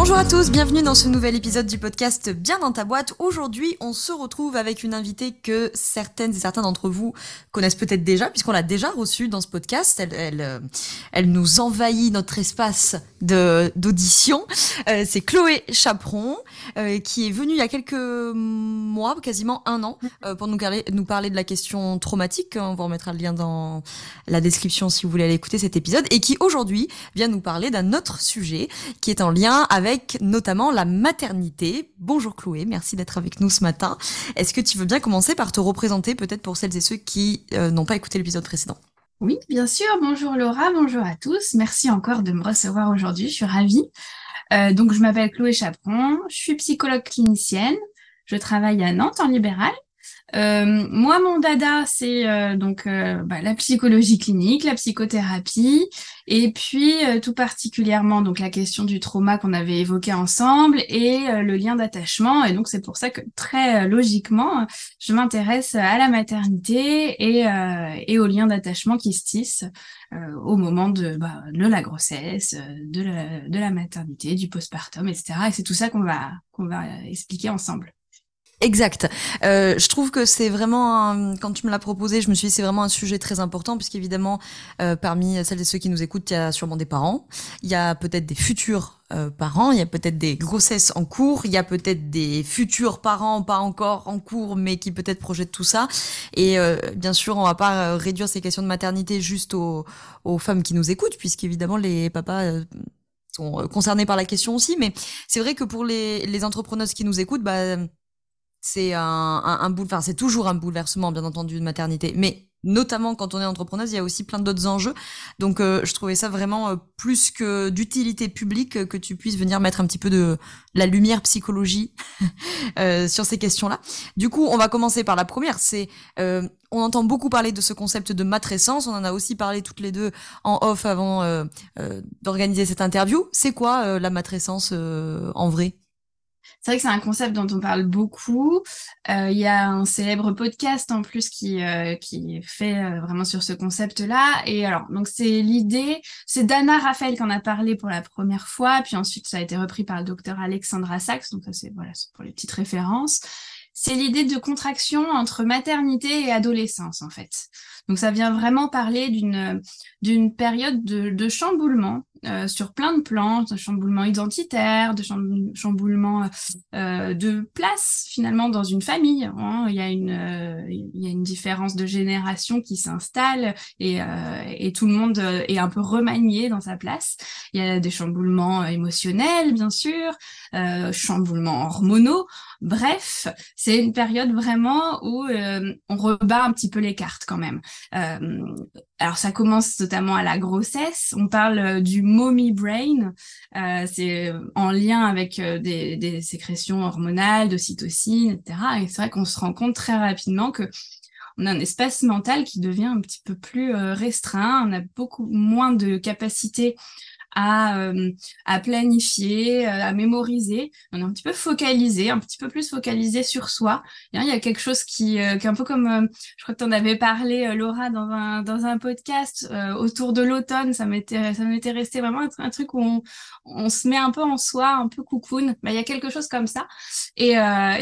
Bonjour à tous, bienvenue dans ce nouvel épisode du podcast Bien dans ta boîte. Aujourd'hui, on se retrouve avec une invitée que certaines et certains d'entre vous connaissent peut-être déjà, puisqu'on l'a déjà reçue dans ce podcast. Elle, elle, euh, elle nous envahit notre espace d'audition. Euh, c'est Chloé Chaperon, euh, qui est venue il y a quelques mois, quasiment un an, pour nous parler, nous parler de la question traumatique. On vous remettra le lien dans la description si vous voulez aller écouter cet épisode, et qui aujourd'hui vient nous parler d'un autre sujet qui est en lien avec notamment la maternité. Bonjour Chloé, merci d'être avec nous ce matin. Est-ce que tu veux bien commencer par te représenter peut-être pour celles et ceux qui euh, n'ont pas écouté l'épisode précédent? Oui, bien sûr. Bonjour Laura, bonjour à tous. Merci encore de me recevoir aujourd'hui, je suis ravie. Euh, donc je m'appelle Chloé Chaperon, je suis psychologue clinicienne, je travaille à Nantes en libéral euh, moi, mon dada, c'est euh, donc euh, bah, la psychologie clinique, la psychothérapie, et puis tout particulièrement donc la question du trauma qu'on avait évoqué ensemble et le lien d'attachement. Et donc c'est pour ça que très logiquement, je m'intéresse à la maternité et, et au lien d'attachement qui se tissent au moment de, bah, de la grossesse, de la, de la maternité, du postpartum, etc. Et c'est tout ça qu'on va qu'on va expliquer ensemble. Exact. Euh, je trouve que c'est vraiment, quand tu me l'as proposé, je me suis dit c'est vraiment un sujet très important puisqu'évidemment, euh, parmi celles et ceux qui nous écoutent, il y a sûrement des parents, il y a peut-être des futurs euh, parents, il y a peut-être des grossesses en cours, il y a peut-être des futurs parents pas encore en cours mais qui peut-être projettent tout ça. Et euh, bien sûr, on va pas réduire ces questions de maternité juste aux, aux femmes qui nous écoutent puisqu'évidemment les papas euh, sont concernés par la question aussi. Mais c'est vrai que pour les, les entrepreneuses qui nous écoutent, bah c'est un, un, un enfin, c'est toujours un bouleversement, bien entendu, de maternité. Mais notamment quand on est entrepreneuse, il y a aussi plein d'autres enjeux. Donc, euh, je trouvais ça vraiment euh, plus que d'utilité publique euh, que tu puisses venir mettre un petit peu de la lumière psychologie sur ces questions-là. Du coup, on va commencer par la première. C'est, on entend beaucoup parler de ce concept de matrescence. On en a aussi parlé toutes les deux en off avant d'organiser cette interview. C'est quoi la matrescence en vrai? C'est vrai que c'est un concept dont on parle beaucoup. Euh, il y a un célèbre podcast en plus qui euh, qui est fait euh, vraiment sur ce concept-là. Et alors, donc c'est l'idée, c'est Dana Raphaël qui en a parlé pour la première fois, puis ensuite ça a été repris par le docteur Alexandra Sachs. Donc ça c'est voilà, c'est pour les petites références. C'est l'idée de contraction entre maternité et adolescence en fait. Donc ça vient vraiment parler d'une d'une période de, de chamboulement euh, sur plein de plans, de chamboulement identitaire, de chamboulement euh, de place finalement dans une famille. Hein. Il y a une euh, il y a une différence de génération qui s'installe et et tout le monde est un peu remanié dans sa place. Il y a des chamboulements émotionnels bien sûr, chamboulements hormonaux. Bref, c'est une période vraiment où on rebat un petit peu les cartes quand même. alors ça commence notamment à la grossesse. On parle du mommy brain. Euh, c'est en lien avec euh, des, sécrétions hormonales, de cytocine, etc. Et c'est vrai qu'on se rend compte très rapidement que on a un espace mental qui devient un petit peu plus euh, restreint. On a beaucoup moins de capacité à, euh, à planifier, euh, à mémoriser. On est un petit peu focalisé, un petit peu plus focalisé sur soi. Il y a quelque chose qui, euh, qui est un peu comme, je crois que tu en avais parlé, Laura, dans un, dans un podcast autour de l'automne. Ça m'était, resté vraiment un, truc où on, se met un peu en soi, un peu cocoon. Bah, il y a quelque chose comme ça. Et,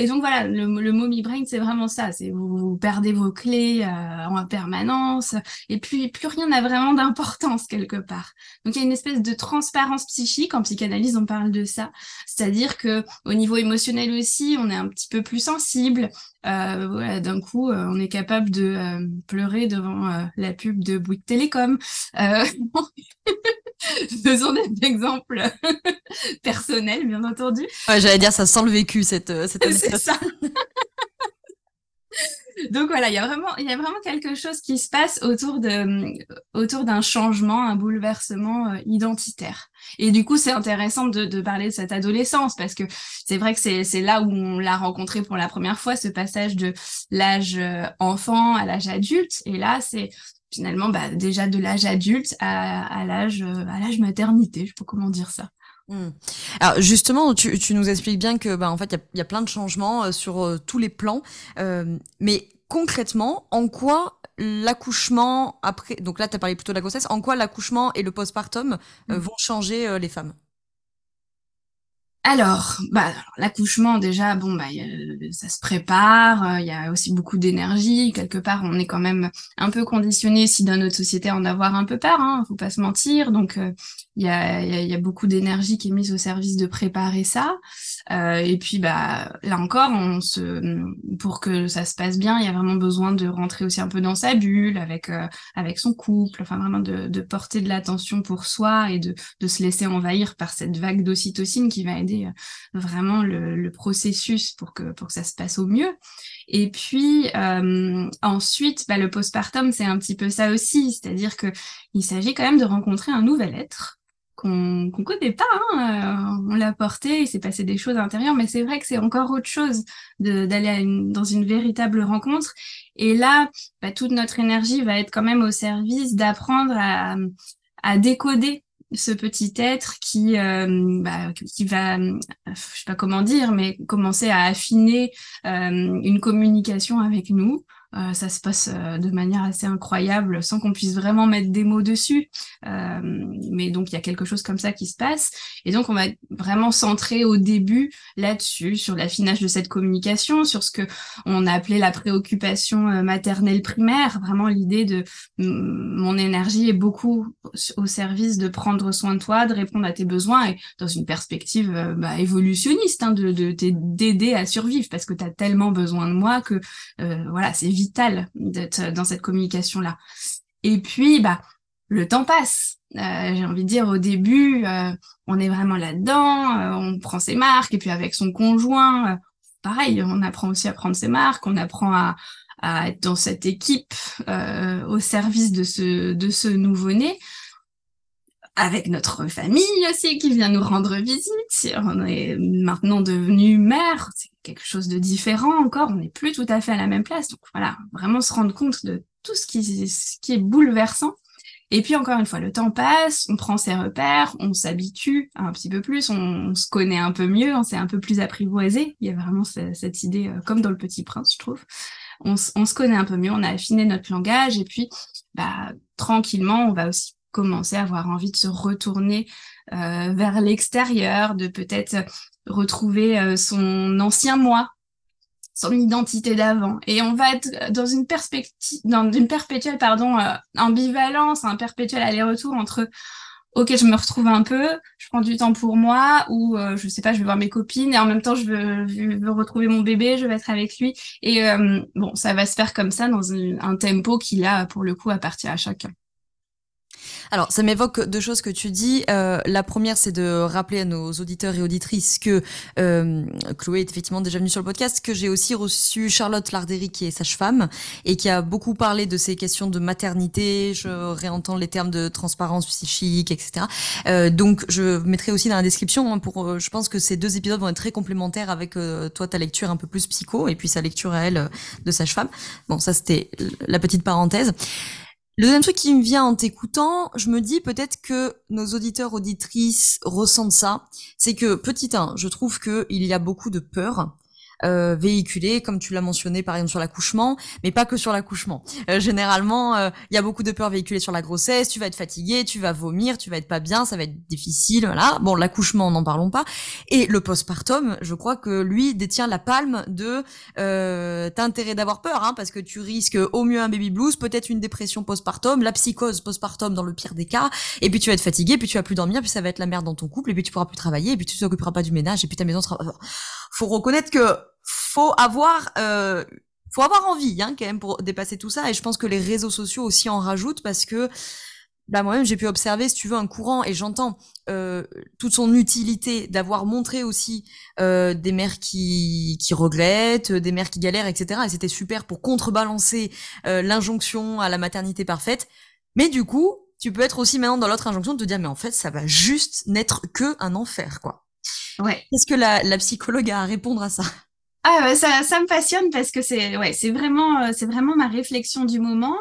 donc voilà, le, le mommy brain, c'est vraiment ça. C'est vous, vous, perdez vos clés en permanence. Et puis, plus rien n'a vraiment d'importance quelque part. Donc il y a une espèce de transparence psychique. En psychanalyse, on parle de ça. C'est-à-dire que au niveau émotionnel aussi, on est un petit peu plus sensible. Euh, voilà, d'un coup, euh, on est capable de euh, pleurer devant la pub de Bouygues Télécom. Faisons des exemples personnels, bien entendu. Ouais, j'allais dire, ça sent le vécu, cette, cette C'est ça. Donc voilà, il y a vraiment, il y a vraiment quelque chose qui se passe autour de, autour d'un changement, un bouleversement euh, identitaire. Et du coup, c'est intéressant de, de, parler de cette adolescence parce que c'est vrai que c'est, là où on l'a rencontré pour la première fois, ce passage de l'âge euh, enfant à l'âge adulte. Et là, c'est finalement bah, déjà de l'âge adulte à, à l'âge, euh, à l'âge maternité. Je sais pas comment dire ça. Mmh. Alors justement, tu, tu, nous expliques bien que, bah, en fait, il y, y a, plein de changements euh, sur euh, tous les plans. Euh, mais concrètement, en quoi l'accouchement après, donc là, tu as parlé plutôt de la grossesse, en quoi l'accouchement et le postpartum mmh. vont changer les femmes? Alors, bah, l'accouchement déjà, bon, bah, ça se prépare. Il y a aussi beaucoup d'énergie. Quelque part, on est quand même un peu conditionné si dans notre société en avoir un peu peur. Hein, faut pas se mentir. Donc, il y a, y, a, beaucoup d'énergie qui est mise au service de préparer ça. Euh, et puis bah là encore, on se, pour que ça se passe bien, il y a vraiment besoin de rentrer aussi un peu dans sa bulle avec euh, avec son couple, enfin vraiment de, de porter de l'attention pour soi et de, de se laisser envahir par cette vague d'ocytocine qui va aider euh, vraiment le, le, processus pour que pour que ça se passe au mieux. Et puis euh, ensuite, bah, le postpartum, c'est un petit peu ça aussi, c'est-à-dire que il s'agit quand même de rencontrer un nouvel être qu'on qu'on connaît pas. Hein. Euh, on l'a porté, il s'est passé des choses à l'intérieur, mais c'est vrai que c'est encore autre chose d'aller dans une véritable rencontre. Et là, bah, toute notre énergie va être quand même au service d'apprendre à, à décoder ce petit être qui euh, bah, qui va je sais pas comment dire mais commencer à affiner euh, une communication avec nous euh, ça se passe euh, de manière assez incroyable sans qu'on puisse vraiment mettre des mots dessus. Euh, mais donc il y a quelque chose comme ça qui se passe. Et donc on va vraiment centrer au début là-dessus, sur l'affinage de cette communication, sur ce que on a appelé la préoccupation maternelle primaire. Vraiment l'idée de mon énergie est beaucoup au service de prendre soin de toi, de répondre à tes besoins et dans une perspective bah, évolutionniste, hein, de d'aider à survivre parce que tu as tellement besoin de moi que voilà c'est d'être dans cette communication-là. Et puis, bah, le temps passe. Euh, j'ai envie de dire, au début, euh, on est vraiment là-dedans, euh, on prend ses marques, et puis avec son conjoint, pareil, on apprend aussi à prendre ses marques, on apprend à, à être dans cette équipe au service de ce, de ce nouveau-né avec notre famille aussi qui vient nous rendre visite. On est maintenant devenu mère, c'est quelque chose de différent encore, on n'est plus tout à fait à la même place. Donc voilà, vraiment se rendre compte de tout ce qui, est bouleversant. Et puis encore une fois, le temps passe, on prend ses repères, on s'habitue un petit peu plus, on, se connaît un peu mieux, on s'est un peu plus apprivoisé. Il y a vraiment cette, idée, euh, comme dans Le Petit Prince, je trouve. On, on, se connaît un peu mieux, on a affiné notre langage et puis bah, tranquillement, on va aussi commencer à avoir envie de se retourner euh, vers l'extérieur, de peut-être retrouver euh, son ancien moi, son identité d'avant. Et on va être dans une perspective, dans une perpétuelle, pardon, euh, ambivalence, un perpétuel aller-retour entre ok, je me retrouve un peu, je prends du temps pour moi, ou je sais pas, je vais voir mes copines, et en même temps, je veux, retrouver mon bébé, je vais être avec lui. Et bon, ça va se faire comme ça dans un, un tempo qui, là, pour le coup, appartient à chacun. Alors, ça m'évoque deux choses que tu dis. Euh, la première, c'est de rappeler à nos auditeurs et auditrices que euh, Chloé est effectivement déjà venue sur le podcast, que j'ai aussi reçu Charlotte Larderi, qui est sage-femme, et qui a beaucoup parlé de ces questions de maternité. Je réentends les termes de transparence psychique, etc. Euh, donc, je mettrai aussi dans la description. Hein, pour, euh, je pense que ces deux épisodes vont être très complémentaires avec euh, toi, ta lecture un peu plus psycho, et puis sa lecture à elle de sage-femme. Bon, ça, c'était la petite parenthèse. Le deuxième truc qui me vient en t'écoutant, je me dis peut-être que nos auditeurs auditrices ressentent ça, c'est que petit 1, je trouve qu'il y a beaucoup de peur euh, véhiculé, comme tu l'as mentionné par exemple sur l'accouchement, mais pas que sur l'accouchement. Euh, généralement, euh, il y a beaucoup de peur véhiculée sur la grossesse, tu vas être fatigué, tu vas vomir, tu vas être pas bien, ça va être difficile, voilà. Bon, l'accouchement, n'en parlons pas. Et le postpartum, je crois que lui détient la palme de euh, t'as d'avoir peur, hein, parce que tu risques au mieux un baby blues, peut-être une dépression postpartum, la psychose postpartum dans le pire des cas, et puis tu vas être fatigué, puis tu vas plus dormir, puis ça va être la merde dans ton couple, et puis tu pourras plus travailler, et puis tu t'occuperas pas du ménage, et puis ta maison sera faut reconnaître que faut avoir euh, faut avoir envie hein, quand même pour dépasser tout ça. Et je pense que les réseaux sociaux aussi en rajoutent parce que bah moi-même j'ai pu observer si tu veux un courant et j'entends euh, toute son utilité d'avoir montré aussi euh, des mères qui qui regrettent des mères qui galèrent etc et c'était super pour contrebalancer euh, l'injonction à la maternité parfaite. Mais du coup tu peux être aussi maintenant dans l'autre injonction de te dire mais en fait ça va juste n'être que un enfer quoi Ouais. Qu'est-ce que la, la psychologue a à répondre à ça? Ah, ça, ça me passionne parce que c'est ouais, c'est vraiment, euh, c'est vraiment ma réflexion du moment.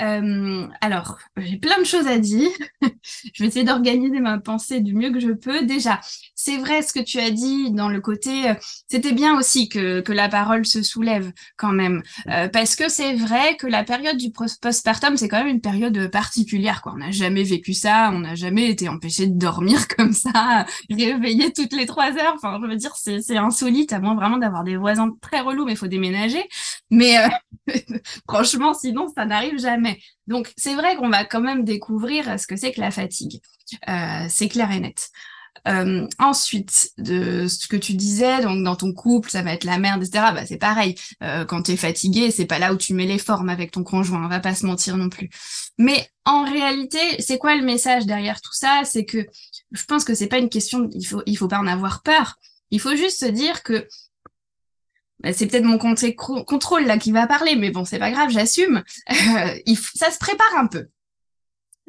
Euh, alors, j'ai plein de choses à dire. je vais essayer d'organiser ma pensée du mieux que je peux. Déjà, c'est vrai ce que tu as dit dans le côté. Euh, c'était bien aussi que, que la parole se soulève quand même, euh, parce que c'est vrai que la période du postpartum, c'est quand même une période particulière. Quoi. On n'a jamais vécu ça, on n'a jamais été empêché de dormir comme ça, réveillé toutes les trois heures. Enfin, je veux dire, c'est insolite, à moins vraiment d'avoir des voisins très relous, mais il faut déménager. Mais euh, franchement, sinon, ça n'arrive jamais. Donc, c'est vrai qu'on va quand même découvrir ce que c'est que la fatigue. C'est clair et net. Euh, ensuite, de ce que tu disais, donc dans ton couple, ça va être la merde, etc. Bah, c'est pareil. Euh, quand tu es fatigué, c'est pas là où tu mets les formes avec ton conjoint. On va pas se mentir non plus. Mais en réalité, c'est quoi le message derrière tout ça? C'est que je pense que c'est pas une question. Il faut, il faut pas en avoir peur. Il faut juste se dire que bah, c'est peut-être mon contrôle là qui va parler, mais bon, c'est pas grave, j'assume. Euh, ça se prépare un peu.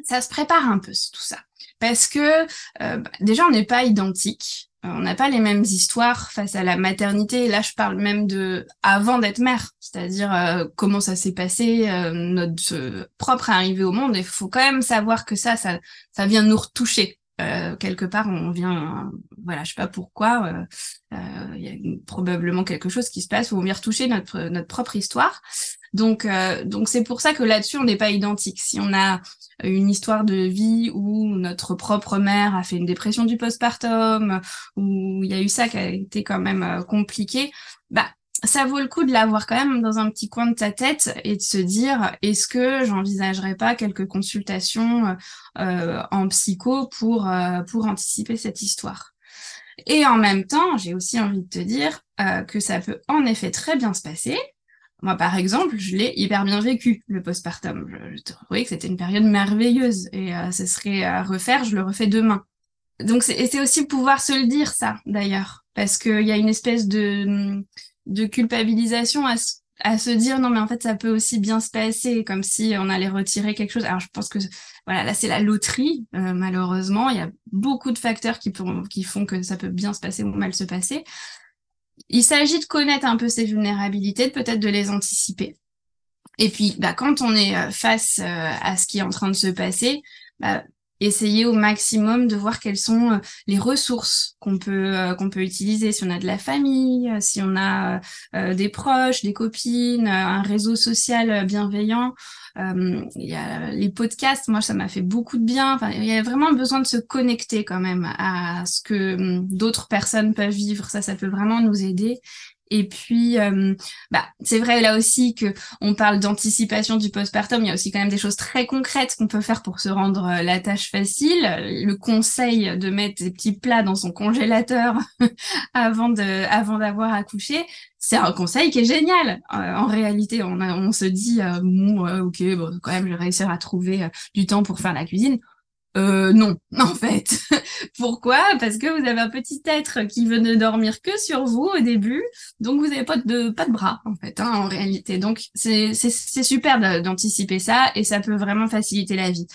Ça se prépare un peu tout ça, parce que euh, bah, déjà on n'est pas identiques, euh, on n'a pas les mêmes histoires face à la maternité. Là, je parle même de avant d'être mère, c'est-à-dire comment ça s'est passé, notre propre arrivée au monde. Il faut quand même savoir que ça, ça, ça vient nous retoucher. Euh, quelque part on vient voilà je sais pas pourquoi euh, euh, il y a probablement quelque chose qui se passe où on vient retoucher notre notre propre histoire donc donc c'est pour ça que là-dessus on n'est pas identique si on a une histoire de vie où notre propre mère a fait une dépression du postpartum où il y a eu ça qui a été quand même compliqué bah ça vaut le coup de l'avoir quand même dans un petit coin de ta tête et de se dire est-ce que j'envisagerais pas quelques consultations euh, en psycho pour euh, pour anticiper cette histoire? Et en même temps, j'ai aussi envie de te dire euh, que ça peut en effet très bien se passer. Moi, par exemple, je l'ai hyper bien vécu, le postpartum. Je, trouvais que c'était une période merveilleuse et ce serait à refaire, je le refais demain. Donc, c'est aussi pouvoir se le dire, ça, d'ailleurs. Parce qu'il y a une espèce de, culpabilisation à, se dire non mais en fait ça peut aussi bien se passer comme si on allait retirer quelque chose alors je pense que voilà là c'est la loterie euh, malheureusement il y a beaucoup de facteurs qui font que ça peut bien se passer ou mal se passer il s'agit de connaître un peu ces vulnérabilités peut-être de les anticiper. Et puis bah, quand on est euh, face euh, à ce qui est en train de se passer bah, essayer au maximum de voir quelles sont euh, les ressources qu'on peut euh, qu'on peut utiliser si on a de la famille, euh, si on a des proches, des copines, un réseau social bienveillant. il y a les podcasts, moi ça m'a fait beaucoup de bien. Enfin, il y a vraiment besoin de se connecter quand même à ce que hum, d'autres personnes peuvent vivre. Ça, ça peut vraiment nous aider. Et puis, euh, bah, c'est vrai là aussi que on parle d'anticipation du postpartum. Il y a aussi quand même des choses très concrètes qu'on peut faire pour se rendre euh, la tâche facile. Le conseil de mettre des petits plats dans son congélateur avant de, avant d'avoir accouché, c'est un conseil qui est génial. Euh, en réalité, on, on se dit, bon, ok, bon, quand même, je vais réussir à trouver du temps pour faire la cuisine. Euh, non, en fait. Pourquoi? Parce que vous avez un petit être qui veut ne dormir que sur vous au début, donc vous n'avez pas de pas de bras en fait, hein, en réalité. Donc c'est super d'anticiper ça et ça peut vraiment faciliter la vie.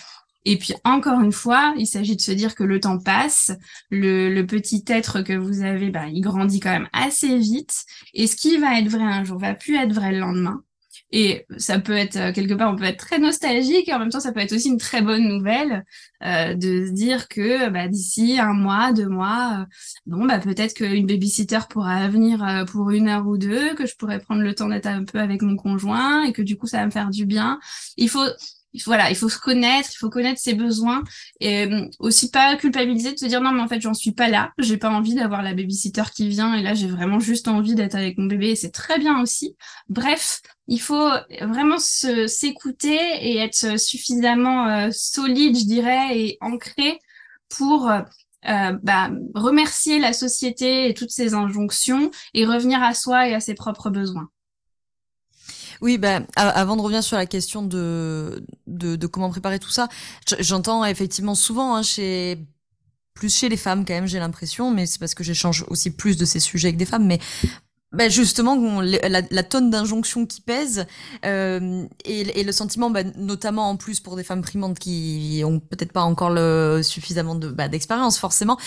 Et puis encore une fois, il s'agit de se dire que le temps passe, le, le petit être que vous avez, bah, il grandit quand même assez vite, et ce qui va être vrai un jour va plus être vrai le lendemain. Et ça peut être euh, quelque part, on peut être très nostalgique et en même temps, ça peut être aussi une très bonne nouvelle euh, de se dire que bah, d'ici un mois, deux mois, euh, bon bah peut-être qu'une babysitter pourra venir pour une heure ou deux, que je pourrais prendre le temps d'être un peu avec mon conjoint et que du coup ça va me faire du bien. Il faut voilà, il faut se connaître, il faut connaître ses besoins et euh, aussi pas culpabiliser de se dire non mais en fait j'en suis pas là, j'ai pas envie d'avoir la babysitter qui vient et là j'ai vraiment juste envie d'être avec mon bébé et c'est très bien aussi. Bref, il faut vraiment s'écouter et être suffisamment euh, solide, je dirais, et ancré pour euh, bah, remercier la société et toutes ses injonctions et revenir à soi et à ses propres besoins. Oui, ben avant de revenir sur la question de, de, comment préparer tout ça, j'entends effectivement souvent hein, chez plus chez les femmes quand même, j'ai l'impression, mais c'est parce que j'échange aussi plus de ces sujets avec des femmes, mais ben justement, la, tonne d'injonctions qui pèsent euh, et, le sentiment, ben, notamment en plus pour des femmes primantes qui ont peut-être pas encore le, suffisamment de bah, d'expérience forcément,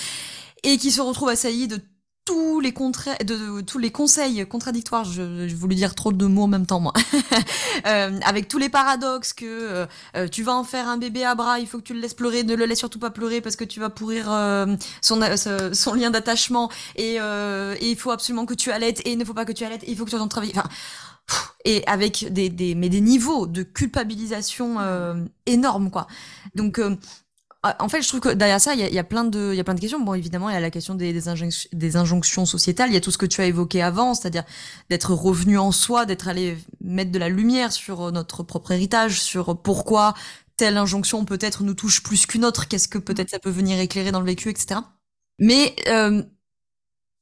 et qui se retrouvent assaillies de tous les de, tous les conseils contradictoires, je, je, voulais dire trop de mots en même temps moi, euh, avec tous les paradoxes que euh, euh, tu vas en faire un bébé à bras, il faut que tu le laisses pleurer, ne le laisse surtout pas pleurer parce que tu vas pourrir son, son lien d'attachement et, il faut absolument que tu allaites et il ne faut pas que tu allaites, il faut que tu en travailles. Enfin, et avec des, des mais des niveaux de culpabilisation énormes quoi. Donc en fait, je trouve que derrière ça, il y a, plein de, y a plein de questions. Bon, évidemment, il y a la question des, injonctions, sociétales. Il y a tout ce que tu as évoqué avant, c'est-à-dire d'être revenu en soi, d'être allé mettre de la lumière sur notre propre héritage, sur pourquoi telle injonction peut-être nous touche plus qu'une autre. Qu'est-ce que peut-être ça peut venir éclairer dans le vécu, etc. Mais euh,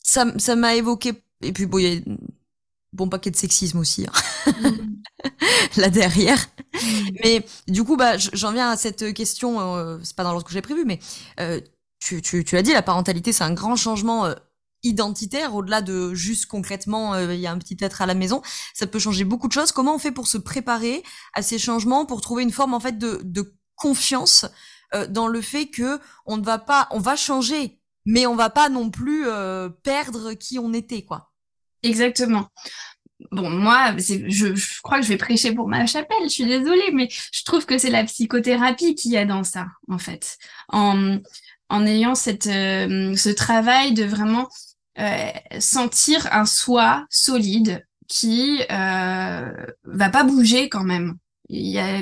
ça, ça m'a évoqué. Et puis bon, il y a bon paquet de sexisme aussi hein. là derrière. Mm. Mais du coup, bah, j'en viens à cette question. Euh, c'est pas dans l'ordre que j'ai prévu, mais euh, tu, tu, tu l'as dit, la parentalité, c'est un grand changement euh, identitaire au-delà de juste concrètement, il y a un petit être à la maison. Ça peut changer beaucoup de choses. Comment on fait pour se préparer à ces changements, pour trouver une forme en fait de, de confiance dans le fait que on ne va pas, on va changer, mais on va pas non plus perdre qui on était, quoi? Exactement. Bon, moi, je, crois que je vais prêcher pour ma chapelle, je suis désolée, mais je trouve que c'est la psychothérapie qui a dans ça, en fait. En, ayant cette, euh, ce travail de vraiment euh, sentir un soi solide qui euh, va pas bouger quand même.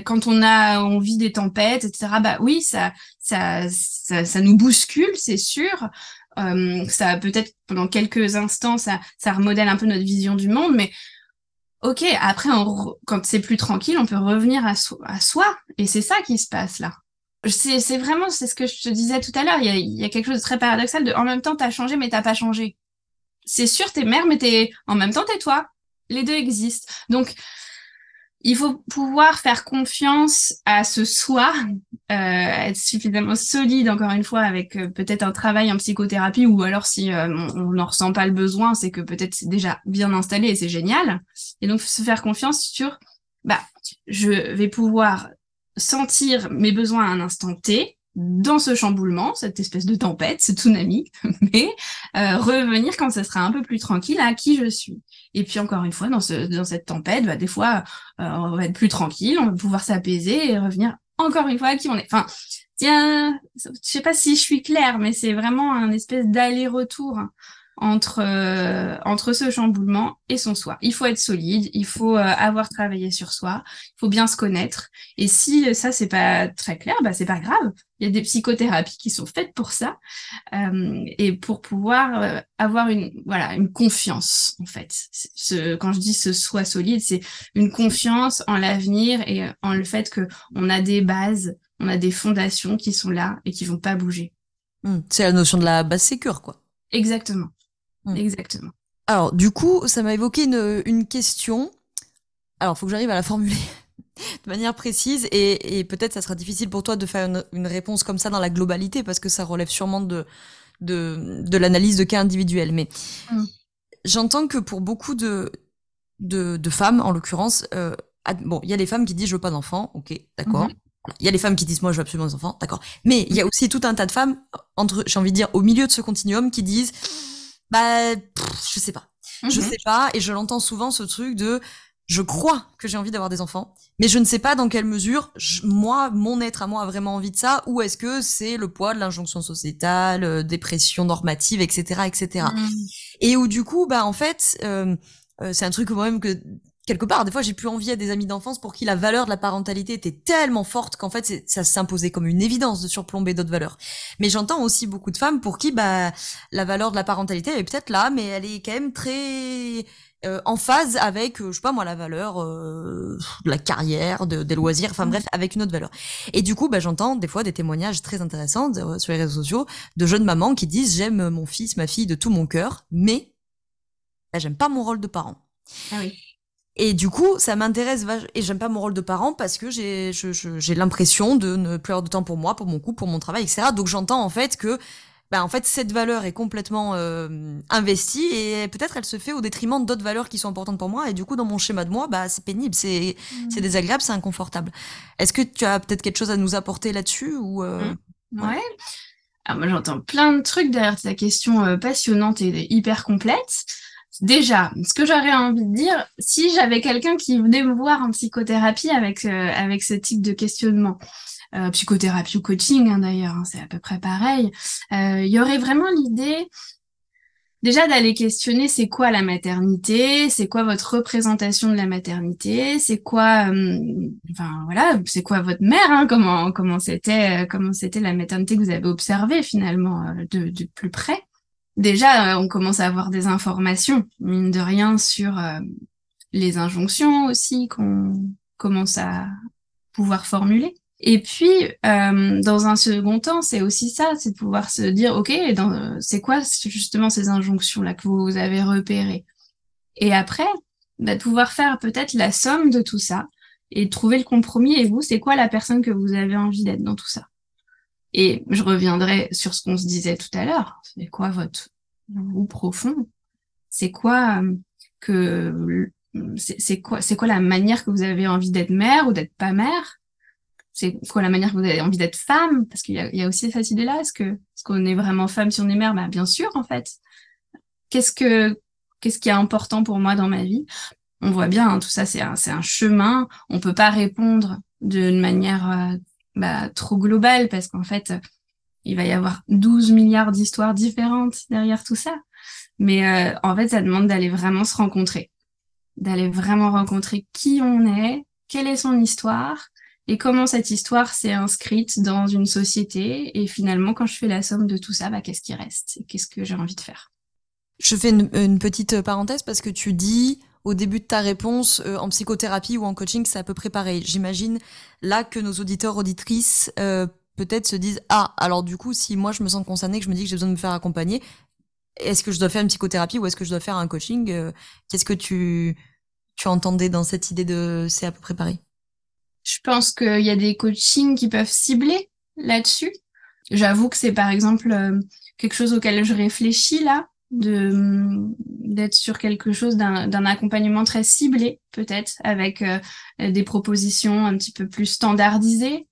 Quand on a on vit des tempêtes, etc. Bah oui, ça, ça, ça nous bouscule, c'est sûr. Euh, ça peut-être pendant quelques instants, ça, ça remodèle un peu notre vision du monde, mais ok, après, quand c'est plus tranquille, on peut revenir à, à soi, et c'est ça qui se passe là. C'est vraiment, c'est ce que je te disais tout à l'heure, il y a, y a, quelque chose de très paradoxal de en même temps, t'as changé, mais t'as pas changé. C'est sûr, t'es mère, mais t'es en même temps, t'es toi. Les deux existent. Donc, il faut pouvoir faire confiance à ce soi, euh, être suffisamment solide, encore une fois, avec euh, peut-être un travail en psychothérapie, ou alors si euh, on n'en ressent pas le besoin, c'est que peut-être c'est déjà bien installé et c'est génial. Et donc se faire confiance sur, bah, je vais pouvoir sentir mes besoins à un instant T, dans ce chamboulement, cette espèce de tempête, ce tsunami, mais euh, revenir quand ça sera un peu plus tranquille à qui je suis. Et puis encore une fois, dans, ce, dans cette tempête, bah, des fois, euh, on va être plus tranquille, on va pouvoir s'apaiser et revenir encore une fois à qui on est. Enfin, tiens, je sais pas si je suis claire, mais c'est vraiment un espèce d'aller-retour entre euh, entre ce chamboulement et son soi. Il faut être solide, il faut euh, avoir travaillé sur soi, il faut bien se connaître. Et si ça c'est pas très clair, bah c'est pas grave. Il y a des psychothérapies qui sont faites pour ça euh, et pour pouvoir avoir une voilà une confiance en fait. Ce, quand je dis ce soi solide, c'est une confiance en l'avenir et en le fait que on a des bases, on a des fondations qui sont là et qui vont pas bouger. Mmh. c'est la notion de la base sécure quoi. Exactement. Mm. Exactement. Alors, du coup, ça m'a évoqué une, une question. Alors, faut que j'arrive à la formuler de manière précise et, et peut-être ça sera difficile pour toi de faire une, une, réponse comme ça dans la globalité parce que ça relève sûrement de, de, de l'analyse de cas individuels. Mais mm. j'entends que pour beaucoup de, de, de femmes, en l'occurrence, euh, bon, il y a les femmes qui disent je veux pas d'enfants, ok, d'accord. Mm-hmm. Il y a les femmes qui disent moi je veux absolument des enfants, d'accord. Mais il y a aussi tout un tas de femmes entre, j'ai envie de dire, au milieu de ce continuum qui disent bah, je sais pas. Je mhm. sais pas, et je l'entends souvent ce truc de je crois que j'ai envie d'avoir des enfants, mais je ne sais pas dans quelle mesure moi, mon être à moi a vraiment envie de ça, ou est-ce que c'est le poids de l'injonction sociétale, euh, des pressions normatives, etc., etc. Mhm. Et où du coup, bah en fait, euh, euh, c'est un truc quand même que quelque part, des fois, j'ai plus envie à des amis d'enfance pour qui la valeur de la parentalité était tellement forte qu'en fait, ça s'imposait comme une évidence de surplomber d'autres valeurs. Mais j'entends aussi beaucoup de femmes pour qui, bah, la valeur de la parentalité est peut-être là, mais elle est quand même très euh, en phase avec, euh, je sais pas moi, la valeur euh, de la carrière, de, des loisirs, enfin bref, avec une autre valeur. Et du coup, bah, j'entends des fois des témoignages très intéressants sur les réseaux sociaux de jeunes mamans qui disent j'aime mon fils, ma fille de tout mon cœur, mais bah, j'aime pas mon rôle de parent. Ah oui. Et du coup, ça m'intéresse et j'aime pas mon rôle de parent parce que j'ai j'ai l'impression de ne plus avoir de temps pour moi, pour mon couple, pour mon travail, etc. Donc j'entends en fait que bah, en fait cette valeur est complètement euh, investie et peut-être elle se fait au détriment d'autres valeurs qui sont importantes pour moi et du coup dans mon schéma de moi bah c'est pénible c'est mmh. c'est désagréable c'est inconfortable est-ce que tu as peut-être quelque chose à nous apporter là-dessus ou euh... Mmh. ouais Alors moi j'entends plein de trucs derrière ta question euh, passionnante et hyper complète. Déjà, ce que j'aurais envie de dire, si j'avais quelqu'un qui venait me voir en psychothérapie avec euh, avec ce type de questionnement, euh, psychothérapie ou coaching hein, d'ailleurs, hein, c'est à peu près pareil, il y aurait vraiment l'idée déjà d'aller questionner c'est quoi la maternité, c'est quoi votre représentation de la maternité, c'est quoi, euh, enfin voilà, c'est quoi votre mère, hein, comment comment c'était euh, comment c'était la maternité que vous avez observée finalement euh, de plus près. Déjà, on commence à avoir des informations mine de rien sur les injonctions aussi qu'on commence à pouvoir formuler. Et puis, euh, dans un second temps, c'est aussi ça, c'est de pouvoir se dire, OK, c'est quoi justement ces injonctions-là que vous avez repérées? Et après, bah, de pouvoir faire peut-être la somme de tout ça et trouver le compromis. Et vous, c'est quoi la personne que vous avez envie d'être dans tout ça? Et je reviendrai sur ce qu'on se disait tout à l'heure. C'est quoi votre vous profond? C'est quoi euh, que c'est quoi c'est quoi la manière que vous avez envie d'être mère ou d'être pas mère? C'est quoi la manière que vous avez envie d'être femme? Parce qu'il y, a, aussi cette idée-là. Est-ce que est-ce qu'on est vraiment femme si on est mère? Bah bien sûr, en fait. Qu'est-ce que qu'est-ce qui est important pour moi dans ma vie? On voit bien, hein, tout ça, c'est un, c'est un chemin. On peut pas répondre d'une manière euh, bah, trop globale parce qu'en fait, il va y avoir 12 milliards d'histoires différentes derrière tout ça. Mais euh, en fait, ça demande d'aller vraiment se rencontrer, d'aller vraiment rencontrer qui on est, quelle est son histoire, et comment cette histoire s'est inscrite dans une société. Et finalement, quand je fais la somme de tout ça, bah, qu'est-ce qui reste Qu'est-ce que j'ai envie de faire? Je fais une, petite parenthèse parce que tu dis au début de ta réponse, euh, en psychothérapie ou en coaching, c'est à peu près pareil. J'imagine là que nos auditeurs, auditrices, euh, peut-être se disent Ah, alors du coup, si moi je me sens concernée, que je me dis que j'ai besoin de me faire accompagner, est-ce que je dois faire une psychothérapie ou est-ce que je dois faire un coaching euh, Qu'est-ce que tu, tu entendais dans cette idée de c'est à peu près pareil? Je pense qu'il y a des coachings qui peuvent cibler là-dessus. J'avoue que c'est par exemple quelque chose auquel je réfléchis là, de mm, d'être sur quelque chose d'un accompagnement très ciblé peut-être avec euh, des propositions un petit peu plus standardisées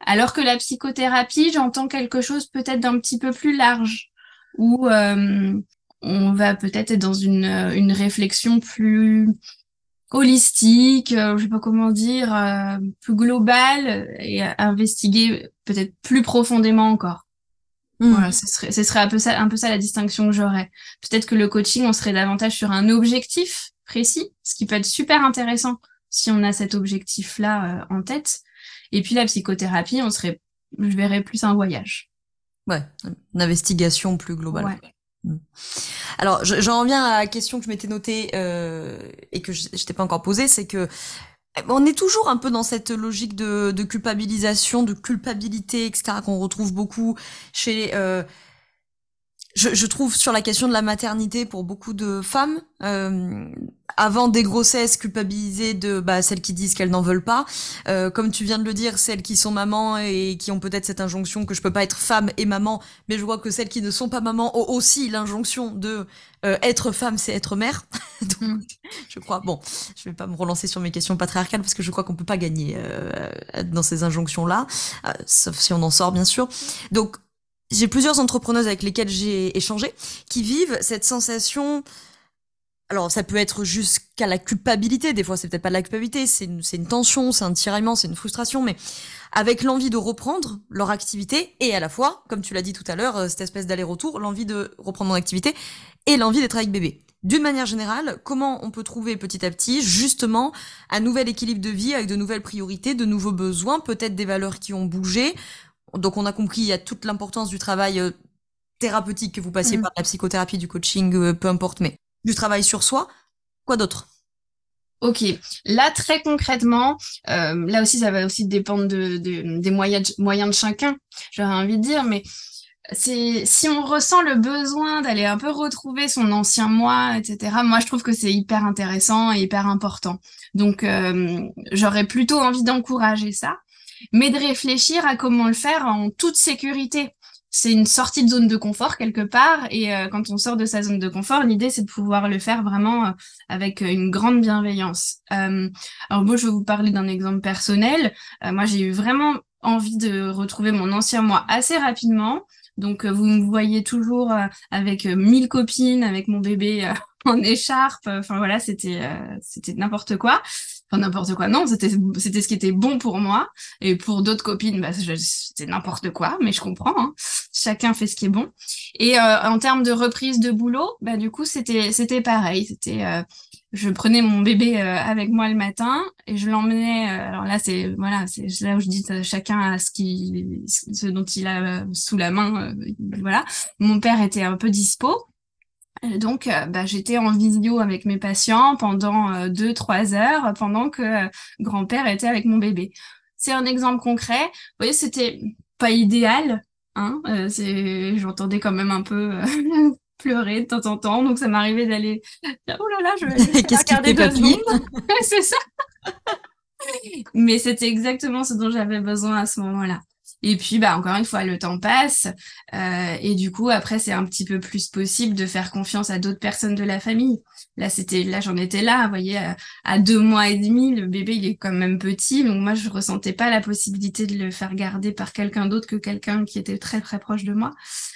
alors que la psychothérapie j'entends quelque chose peut-être d'un petit peu plus large où euh, on va peut-être être dans une, une réflexion plus holistique, euh, je sais pas comment dire, euh, plus global et investiguer peut-être plus profondément encore. Voilà, ce serait, ce serait un peu ça, un peu ça la distinction que j'aurais. Peut-être que le coaching, on serait davantage sur un objectif précis, ce qui peut être super intéressant si on a cet objectif-là euh, en tête. Et puis la psychothérapie, on serait, je verrais plus un voyage. Ouais, une investigation plus globale. Ouais. Hmm. Alors, j'en reviens à la question que je m'étais notée euh, et que je, je t'ai pas encore posée, c'est que on est toujours un peu dans cette logique de, de culpabilisation, de culpabilité, etc., qu'on retrouve beaucoup chez euh, je, je, trouve sur la question de la maternité pour beaucoup de femmes, euh, avant des grossesses culpabilisées de bah, celles qui disent qu'elles n'en veulent pas, euh, comme tu viens de le dire, celles qui sont mamans et qui ont peut-être cette injonction que je peux pas être femme et maman, mais je vois que celles qui ne sont pas mamans ont aussi l'injonction de euh, être femme, c'est être mère. Donc, mm. je crois. Bon, je vais pas me relancer sur mes questions patriarcales parce que je crois qu'on peut pas gagner euh, dans ces injonctions-là, euh, sauf si on en sort bien sûr. Donc j'ai plusieurs entrepreneuses avec lesquelles j'ai échangé qui vivent cette sensation. Alors, ça peut être jusqu'à la culpabilité. Des fois, c'est peut-être pas de la culpabilité, c'est une, une tension, c'est un tiraillement, c'est une frustration, mais avec l'envie de reprendre leur activité et à la fois, comme tu l'as dit tout à l'heure, euh, cette espèce d'aller-retour, l'envie de reprendre mon activité et l'envie d'être avec bébé. D'une manière générale, comment on peut trouver petit à petit justement un nouvel équilibre de vie avec de nouvelles priorités, de nouveaux besoins, peut-être des valeurs qui ont bougé donc on a compris, il y a toute l'importance du travail euh, thérapeutique que vous passiez mm. par la psychothérapie, du coaching, euh, peu importe, mais du travail sur soi. Quoi d'autre? Ok, là très concrètement, euh, là aussi ça va aussi dépendre de, des moyens de, moyens de chacun, j'aurais envie de dire, mais c'est si on ressent le besoin d'aller un peu retrouver son ancien moi, etc. Moi, je trouve que c'est hyper intéressant et hyper important. Donc, j'aurais plutôt envie d'encourager ça mais de réfléchir à comment le faire en toute sécurité. C'est une sortie de zone de confort quelque part, et euh, quand on sort de sa zone de confort, l'idée c'est de pouvoir le faire vraiment euh, avec une grande bienveillance. Euh, alors moi, je vais vous parler d'un exemple personnel. moi, j'ai eu vraiment envie de retrouver mon ancien moi assez rapidement. Donc vous me voyez toujours avec mille copines, avec mon bébé en écharpe. Enfin voilà, c'était c'était n'importe quoi. N'importe quoi. Non, c'était c'était ce qui était bon pour moi et pour d'autres copines, bah, c'était n'importe quoi. Mais je comprends. Hein. Chacun fait ce qui est bon. Et en termes de reprise de boulot, bah du coup c'était c'était pareil. C'était je prenais mon bébé euh, avec moi le matin et je l'emmenais. Euh, alors là, c'est voilà, c'est là où je dis euh, chacun a ce qui, ce dont il a sous la main. voilà. Mon père était un peu dispo. Donc, bah, j'étais en vidéo avec mes patients pendant deux, trois heures, pendant que grand-père était avec mon bébé. C'est un exemple concret. Vous voyez, c'était pas idéal, Hein, c'est j'entendais quand même un peu pleurer de temps en temps. Donc ça m'arrivait d'aller oh là là, je vais Qu'est-ce qui deux secondes. c'est ça. Mais c'était exactement ce dont j'avais besoin à ce moment-là. Et puis, bah, encore une fois, le temps passe. Euh, et du coup, après, c'est un petit peu plus possible de faire confiance à d'autres personnes de la famille. Là, c'était, là, j'en étais là, vous voyez, à, deux mois et demi, le bébé, il est quand même petit. Donc, moi, je ressentais pas la possibilité de le faire garder par quelqu'un d'autre que quelqu'un qui était très, très proche de moi.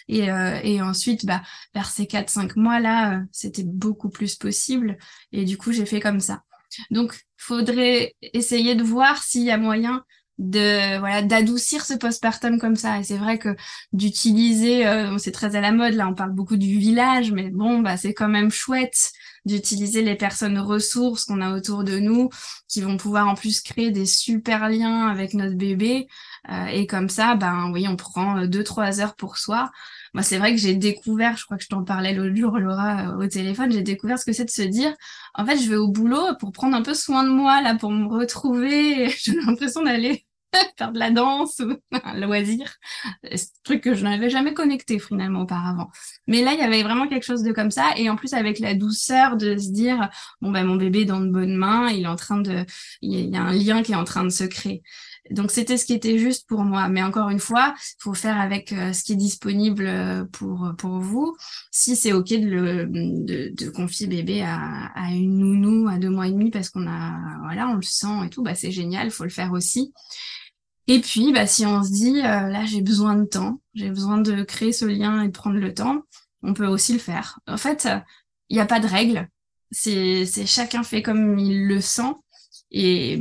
Et, euh, et ensuite, bah, vers ces quatre, cinq mois-là, euh, c'était beaucoup plus possible. Et du coup, j'ai fait comme ça. Donc, faudrait essayer de voir s'il y a moyen de voilà d'adoucir ce postpartum comme ça. Et c'est vrai que d'utiliser euh, c'est très à la mode là on parle beaucoup du village mais bon bah c'est quand même chouette d'utiliser les personnes ressources qu'on a autour de nous qui vont pouvoir en plus créer des super liens avec notre bébé. Euh, et comme ça ben oui on prend euh, deux trois heures pour soi. Moi c'est vrai que j'ai découvert je crois que je t'en parlais l'autre jour Laura au téléphone j'ai découvert ce que c'est de se dire en fait je vais au boulot pour prendre un peu soin de moi là pour me retrouver. J'ai l'impression d'aller faire de la danse un loisir. C'est un truc que je n'avais jamais connecté finalement auparavant. Mais là, il y avait vraiment quelque chose de comme ça. Et en plus, avec la douceur de se dire, bon, ben, mon bébé est dans de bonnes mains, il est en train de, il y a un lien qui est en train de se créer. Donc c'était ce qui était juste pour moi. Mais encore une fois, faut faire avec euh, ce qui est disponible euh, pour pour vous. Si c'est ok de le de, de confier bébé à, à, une nounou à deux mois et demi parce qu'on a voilà on le sent et tout, bah c'est génial, faut le faire aussi. Et puis, bah, si on se dit, euh, là, j'ai besoin de temps, j'ai besoin de créer ce lien et de prendre le temps, on peut aussi le faire. En fait, il n'y a pas de règle. C'est chacun fait comme il le sent. Et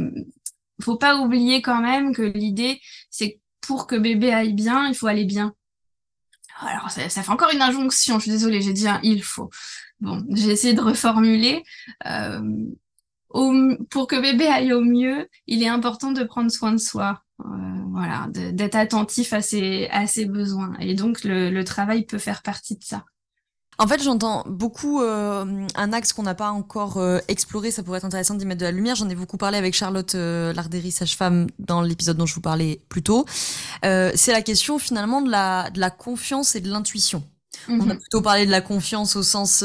faut pas oublier quand même que l'idée, c'est pour que bébé aille bien, il faut aller bien. Alors, ça, fait encore une injonction. Je suis désolée, j'ai dit un il faut. Bon, j'ai essayé de reformuler. Euh, pour que bébé aille au mieux, il est important de prendre soin de soi. Euh, voilà, d'être attentif à ses, besoins. Et donc, le travail peut faire partie de ça. En fait, j'entends beaucoup euh, un axe qu'on n'a pas encore euh, exploré. Ça pourrait être intéressant d'y mettre de la lumière. J'en ai beaucoup parlé avec Charlotte euh, Larderi, sage-femme, dans l'épisode dont je vous parlais plus tôt. c'est la question finalement de la, de la confiance et de l'intuition. On a mhm. plutôt parlé de la confiance au sens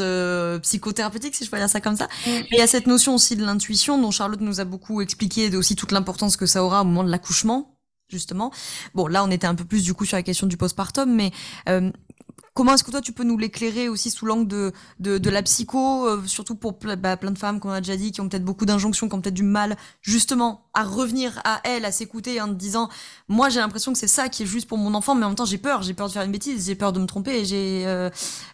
psychothérapeutique, si je peux dire ça comme ça. Mais il y a cette notion aussi de l'intuition dont Charlotte nous a beaucoup expliqué, et aussi toute l'importance que ça aura au moment de l'accouchement, justement. Bon, là, on était un peu plus du coup sur la question du postpartum, mais euh, Comment est-ce que toi tu peux nous l'éclairer aussi sous l'angle de, de, la psycho, euh, surtout pour bah, plein de femmes, comme on a déjà dit, qui ont peut-être beaucoup d'injonctions, qui ont peut-être du mal justement à revenir à elle, à s'écouter en disant moi j'ai l'impression que c'est ça qui est juste pour mon enfant, mais en même temps j'ai peur, j'ai peur de faire une bêtise, j'ai peur de me tromper, j'ai euh,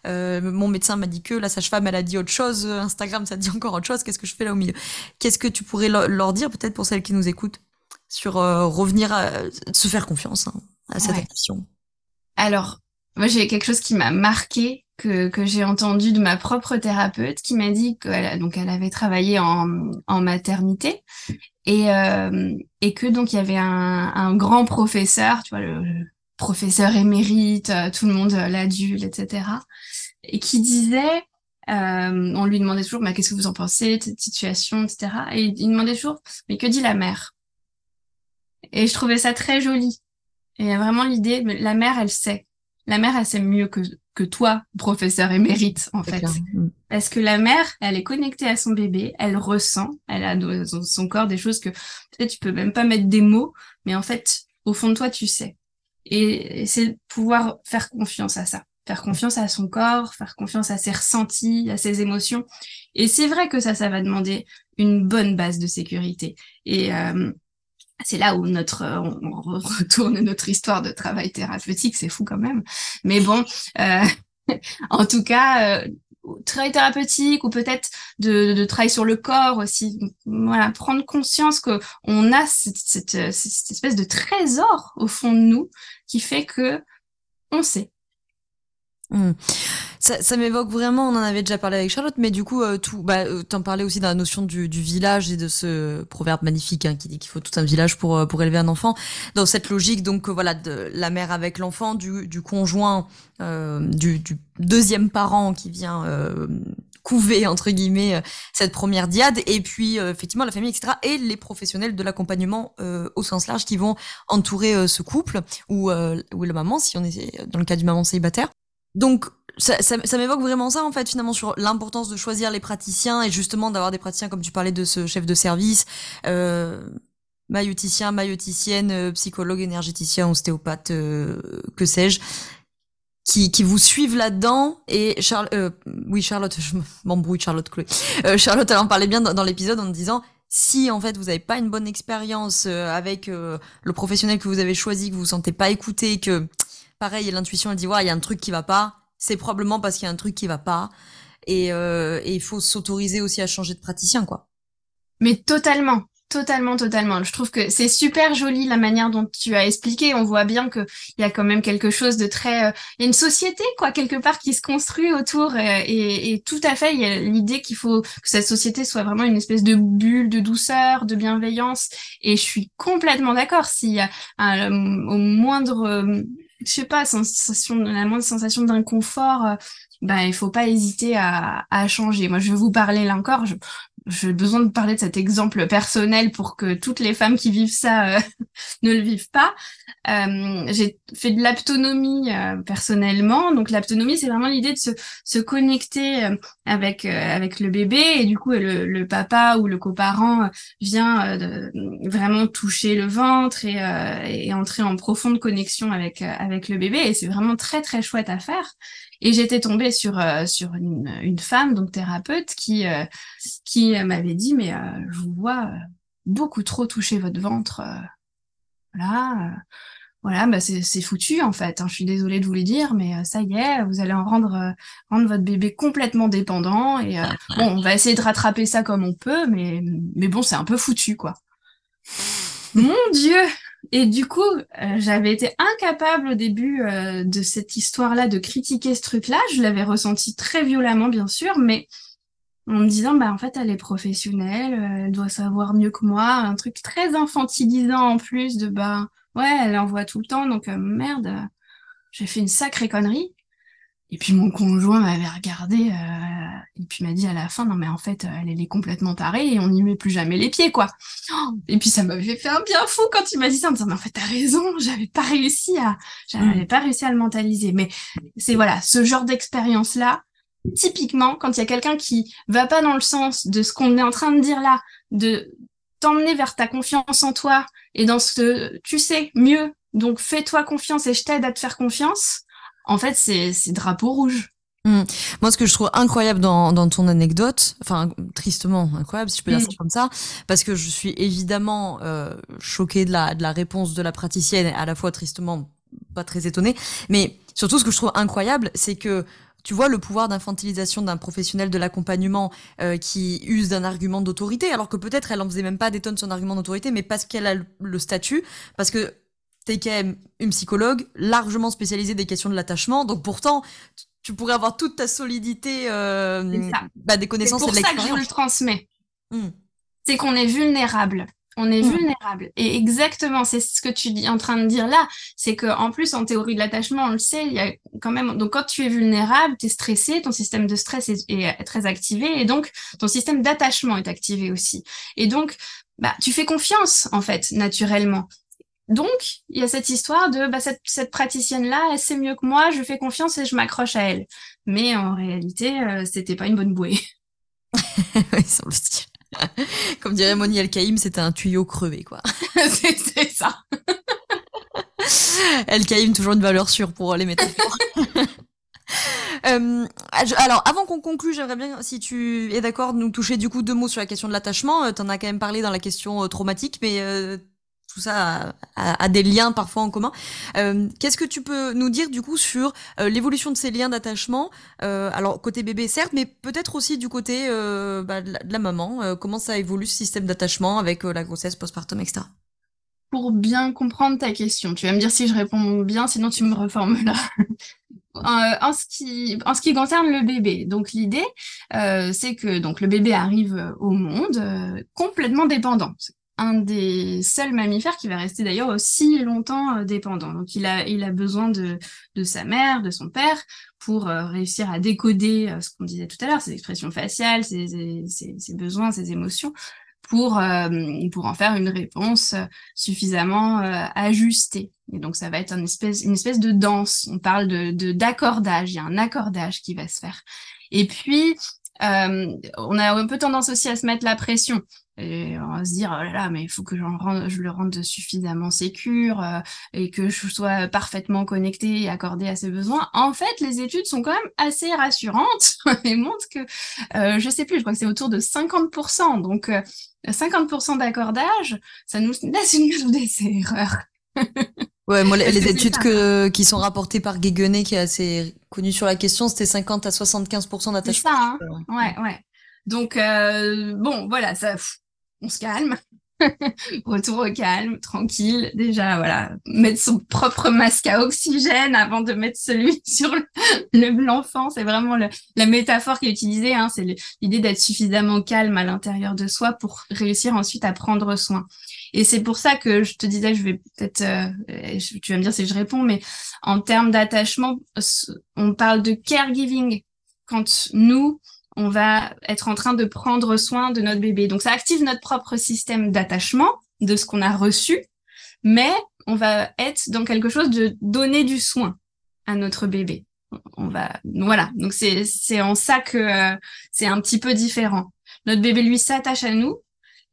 euh, mon médecin m'a dit que la sage-femme elle a dit autre chose, Instagram ça dit encore autre chose, qu'est-ce que je fais là au milieu? Qu'est-ce que tu pourrais leur dire peut-être pour celles qui nous écoutent sur revenir à se faire confiance hein, à cette ouais. Alors moi, j'ai quelque chose qui m'a marqué que, que j'ai entendu de ma propre thérapeute qui m'a dit qu'elle donc elle avait travaillé en, en maternité et, euh, et que donc il y avait un, un grand professeur, tu vois, le, professeur émérite, euh, tout le monde euh, l'adulte, etc. Et qui disait, euh, on lui demandait toujours, mais qu'est-ce que vous en pensez cette situation, etc. Et il demandait toujours, mais que dit la mère? Et je trouvais ça très joli. Et vraiment l'idée, la mère, elle sait la mère, elle sait mieux que, que toi, professeur émérite, en fait. Mm. Parce que la mère, elle est connectée à son bébé, elle ressent, elle a dans son corps des choses que peut-être tu peux même pas mettre des mots, mais en fait, au fond de toi, tu sais. Et c'est pouvoir faire confiance à ça. Faire confiance à son corps, faire confiance à ses ressentis, à ses émotions. Et c'est vrai que ça, ça va demander une bonne base de sécurité. Et, euh, c'est là où notre on retourne notre histoire de travail thérapeutique, c'est fou quand même. Mais bon, euh, en tout cas, euh, travail thérapeutique ou peut-être de, de, travail sur le corps aussi. Voilà, prendre conscience que on a cette, cette, cette, espèce de trésor au fond de nous qui fait que on sait. Mmh. Ça, ça m'évoque vraiment, on en avait déjà parlé avec Charlotte, mais du coup, euh, tout, bah, euh, t'en parlais aussi dans la notion du, du, village et de ce proverbe magnifique hein, qui dit qu'il faut tout un village pour euh, pour élever un enfant. Dans cette logique, donc voilà, de la mère avec l'enfant, du, du conjoint, euh, du, du, deuxième parent qui vient couver entre guillemets cette première diade, et puis effectivement la famille, etc. Et les professionnels de l'accompagnement au sens large qui vont entourer ce couple ou ou la maman, si on est dans le cas du maman célibataire. Donc ça, ça, ça m'évoque vraiment ça en fait finalement sur l'importance de choisir les praticiens et justement d'avoir des praticiens comme tu parlais de ce chef de service, euh, maïoticien, maïoticienne, euh, psychologue, énergéticien, ostéopathe, euh, que sais-je, qui, qui vous suivent là-dedans. Et Charles, euh, oui Charlotte, je m'embrouille Charlotte Chloé. Euh, Charlotte, elle en parlait bien dans, l'épisode en disant si en fait vous n'avez pas une bonne expérience avec le professionnel que vous avez choisi, que vous vous sentez pas écouté, que pareil l'intuition elle dit ouais il y a un truc qui va pas, c'est probablement parce qu'il y a un truc qui va pas. Et, euh, il faut s'autoriser aussi à changer de praticien, quoi. Mais totalement, totalement, totalement. Je trouve que c'est super joli la manière dont tu as expliqué. On voit bien que il y a quand même quelque chose de très, euh, il y a une société quoi quelque part qui se construit autour euh, et, tout à fait. Il y a l'idée qu'il faut que cette société soit vraiment une espèce de bulle de douceur, de bienveillance. Et je suis complètement d'accord. S'il y a un, au moindre je sais pas, sensation, la moindre sensation d'inconfort, ben il faut pas hésiter à, à changer. Moi, je vais vous parler là encore. J'ai besoin de parler de cet exemple personnel pour que toutes les femmes qui vivent ça euh, ne le vivent pas. Euh, j'ai fait de l'aptonomie euh, personnellement. Donc l'aptonomie, c'est vraiment l'idée de se, se connecter euh, avec avec le bébé et du coup le, le papa ou le coparent vient vraiment toucher le ventre et, et entrer en profonde connexion avec avec le bébé et c'est vraiment très très chouette à faire. Et j'étais tombée sur euh, sur une, une, femme donc thérapeute qui euh, qui m'avait dit mais euh, je vous vois beaucoup trop toucher votre ventre voilà voilà bah c'est foutu en fait hein. je suis désolée de vous le dire mais ça y est vous allez en rendre rendre votre bébé complètement dépendant et bon on va essayer de rattraper ça comme on peut mais mais bon c'est un peu foutu quoi mon dieu et du coup, euh, j'avais été incapable au début euh, de cette histoire-là de critiquer ce truc-là. Je l'avais ressenti très violemment, bien sûr, mais en me disant, bah en fait, elle est professionnelle, euh, elle doit savoir mieux que moi. Un truc très infantilisant en plus de, bah ouais, elle en voit tout le temps, donc merde, j'ai fait une sacrée connerie. Et puis mon conjoint m'avait regardé euh, et puis m'a dit à la fin non mais en fait elle, elle est complètement tarée et on n'y met plus jamais les pieds quoi. Et puis ça m'avait fait un bien fou quand il m'a dit ça en me disant mais en fait t'as raison j'avais pas réussi à j'avais mm. pas réussi à le mentaliser mais c'est voilà ce genre d'expérience là typiquement quand il y a quelqu'un qui va pas dans le sens de ce qu'on est en train de dire là de t'emmener vers ta confiance en toi et dans ce tu sais mieux donc fais-toi confiance et je t'aide à te faire confiance en fait, c'est drapeau rouge. Hmm. Moi, ce que je trouve incroyable dans, dans ton anecdote, enfin tristement incroyable, si je peux dire ça hmm. comme ça, parce que je suis évidemment euh, choquée de la, de la réponse de la praticienne, à la fois tristement pas très étonnée, mais surtout ce que je trouve incroyable, c'est que tu vois le pouvoir d'infantilisation d'un professionnel de l'accompagnement euh, qui use d'un argument d'autorité, alors que peut-être elle en faisait même pas des tonnes son argument d'autorité, mais parce qu'elle a le statut, parce que t'es quand même une psychologue largement spécialisée des questions de l'attachement, donc pourtant tu pourrais avoir toute ta solidité euh, bah, des connaissances et de l'expérience. C'est pour ça que je le transmets. Hmm. C'est qu'on est vulnérable. On est hmm. vulnérable. Et exactement, c'est ce que tu es en train de dire là. C'est que en plus, en théorie de l'attachement, on le sait, il y a quand même. Donc, quand tu es vulnérable, tu es stressé, ton système de stress est, est, très activé, et donc ton système d'attachement est activé aussi. Et donc, bah, tu fais confiance en fait, naturellement. Donc, il y a cette histoire de bah, cette, cette praticienne-là, elle sait mieux que moi, je fais confiance et je m'accroche à elle. Mais en réalité, euh, c'était pas une bonne bouée. oui, semble-t-il. Comme dirait Moni El-Kaïm, c'était un tuyau crevé, quoi. c'est ça. El-Kaïm, toujours une valeur sûre pour les métaphores. Euh, alors, avant qu'on conclue, j'aimerais bien, si tu es d'accord, nous toucher du coup deux mots sur la question de l'attachement. Euh, T'en as quand même parlé dans la question euh, traumatique, mais tout ça a, des liens parfois en commun. Euh, qu'est-ce que tu peux nous dire du coup sur euh, l'évolution de ces liens d'attachement euh, Alors côté bébé certes, mais peut-être aussi du côté bah, de, la, maman. comment ça évolue ce système d'attachement avec la grossesse, postpartum, etc. Pour bien comprendre ta question, tu vas me dire si je réponds bien, sinon tu me en, ce qui, en ce qui concerne le bébé, donc l'idée, c'est que donc le bébé arrive au monde complètement dépendant un des seuls mammifères qui va rester d'ailleurs aussi longtemps euh, dépendant. Donc il a, il a besoin de, de sa mère, de son père, pour euh, réussir à décoder euh, ce qu'on disait tout à l'heure, ses expressions faciales, ses, ses, besoins, ses émotions, pour, pour en faire une réponse suffisamment ajustée. Et donc ça va être une espèce, une espèce de danse. On parle de d'accordage. Il y a un accordage qui va se faire. Et puis on a un peu tendance aussi à se mettre la pression. Et on va se dire, oh là là, mais il faut que rende, je le rende suffisamment sécure euh, et que je sois parfaitement connectée et accordée à ses besoins. En fait, les études sont quand même assez rassurantes et montrent que, euh, je sais plus, je crois que c'est autour de 50%. Donc, 50% euh, d'accordage, ça nous laisse une des erreurs. ouais, moi, les, études que, qui sont rapportées par Guéguenet, qui est assez connu sur la question, c'était 50 à 75% d'attachement. C'est ça, hein ouais, ouais. Donc, euh, bon, voilà, ça, on se calme. Retour au calme, tranquille. Déjà, voilà, mettre son propre masque à oxygène avant de mettre celui sur l'enfant. C'est vraiment la métaphore qui est utilisée. Hein, c'est l'idée d'être suffisamment calme à l'intérieur de soi pour réussir ensuite à prendre soin. Et c'est pour ça que je te disais, je vais peut-être, euh, tu vas me dire si je réponds, mais en termes d'attachement, on parle de caregiving. Quand nous, on va être en train de prendre soin de notre bébé. Donc ça active notre propre système d'attachement de ce qu'on a reçu, mais on va être dans quelque chose de donner du soin à notre bébé. On va voilà. Donc c'est c'est en ça que euh, c'est un petit peu différent. Notre bébé lui s'attache à nous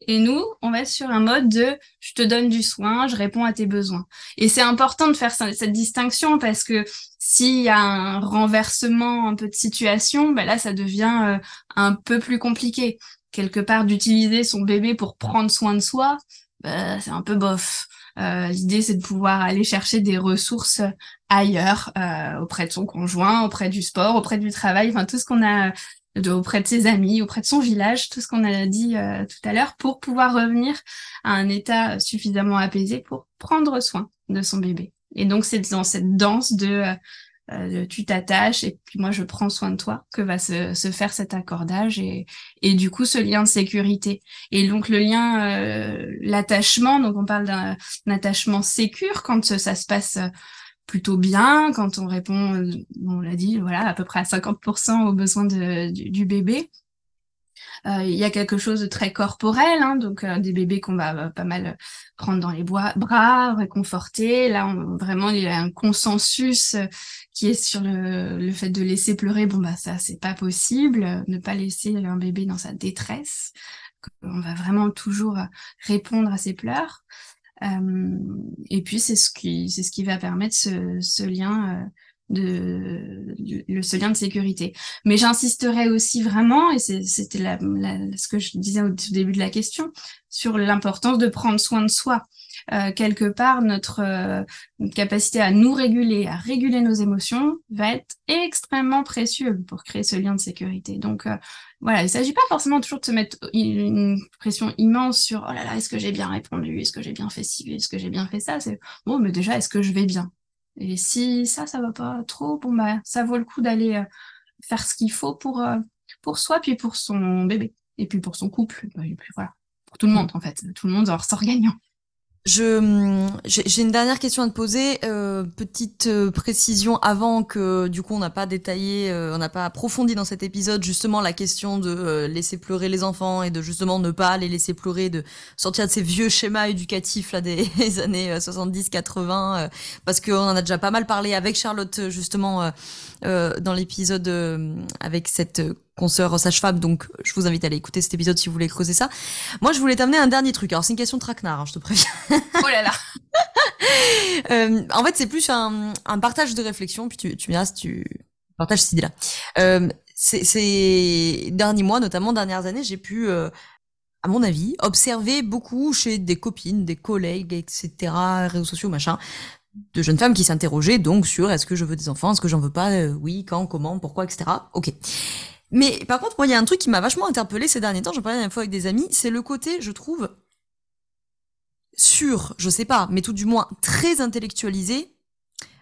et nous, on va sur un mode de je te donne du soin, je réponds à tes besoins. Et c'est important de faire cette distinction parce que s'il y a un renversement un peu de situation, ben là, ça devient euh, un peu plus compliqué. Quelque part, d'utiliser son bébé pour prendre soin de soi, ben, c'est un peu bof. Euh, L'idée, c'est de pouvoir aller chercher des ressources ailleurs, euh, auprès de son conjoint, auprès du sport, auprès du travail, enfin tout ce qu'on a de, auprès de ses amis, auprès de son village, tout ce qu'on a dit euh, tout à l'heure, pour pouvoir revenir à un état suffisamment apaisé pour prendre soin de son bébé. Et donc c'est dans cette danse de, euh, euh, tu t'attaches et puis moi je prends soin de toi que va se, se, faire cet accordage et, et du coup ce lien de sécurité. Et donc le lien, l'attachement, donc on parle d'un attachement sécure quand ça se passe plutôt bien quand on répond, euh, on l'a dit, voilà, à peu près à 50% aux besoins du, bébé. Euh, il y a quelque chose de très corporel, hein, donc euh, des bébés qu'on va pas mal prendre dans les bras, réconforter. Là, on, vraiment, il y a un consensus qui est sur le, le, fait de laisser pleurer. Bon, bah ça, c'est pas possible. Ne pas laisser un bébé dans sa détresse. On va vraiment toujours répondre à ses pleurs. Euh, et puis c'est ce qui c'est ce qui va permettre ce, ce lien euh, de, le ce lien de sécurité. Mais j'insisterai aussi vraiment, et c'était la, ce que je disais au début de la question, sur l'importance de prendre soin de soi. Euh, quelque part, notre, euh, capacité à nous réguler, à réguler nos émotions, va être extrêmement précieux pour créer ce lien de sécurité. Donc euh, voilà, il ne s'agit pas forcément toujours de se mettre une pression immense sur oh là là, est-ce que j'ai bien répondu, est-ce que j'ai bien fait ci, est-ce que j'ai bien fait ça? C'est bon, mais déjà, est-ce que je vais bien? Et si ça, ça va pas trop, bon bah ça vaut le coup d'aller faire ce qu'il faut pour pour soi puis pour son bébé et puis pour son couple. Et puis voilà. Pour tout le monde en fait, tout le monde en ressort gagnant. Je j'ai une dernière question à te poser. Euh, petite euh, précision avant que du coup on n'a pas détaillé, euh, on n'a pas approfondi dans cet épisode justement la question de euh, laisser pleurer les enfants et de justement ne pas les laisser pleurer, de sortir de ces vieux schémas éducatifs là des, années 70-80, parce qu'on en a déjà pas mal parlé avec Charlotte justement dans l'épisode avec cette consoeur sage-femme, donc je vous invite à aller écouter cet épisode si vous voulez creuser ça. Moi, je voulais t'amener un dernier truc. Alors, c'est une question de traquenard, hein, je te préviens. Oh là là euh, En fait, c'est plus un, un, partage de réflexion, puis tu, tu me diras si tu partages cette idée-là. Euh, ces derniers mois, notamment dernières années, j'ai pu euh, à mon avis, observé beaucoup chez des copines, des collègues, etc., réseaux sociaux, machin, de jeunes femmes qui s'interrogeaient donc sur est-ce que je veux des enfants, est-ce que j'en veux pas, euh, oui, quand, comment, pourquoi, etc. Ok. Mais par contre, moi, il y a un truc qui m'a vachement interpellé ces derniers temps, j'en parlais la dernière fois avec des amis, c'est le côté, je trouve, sur, je sais pas, mais tout du moins très intellectualisé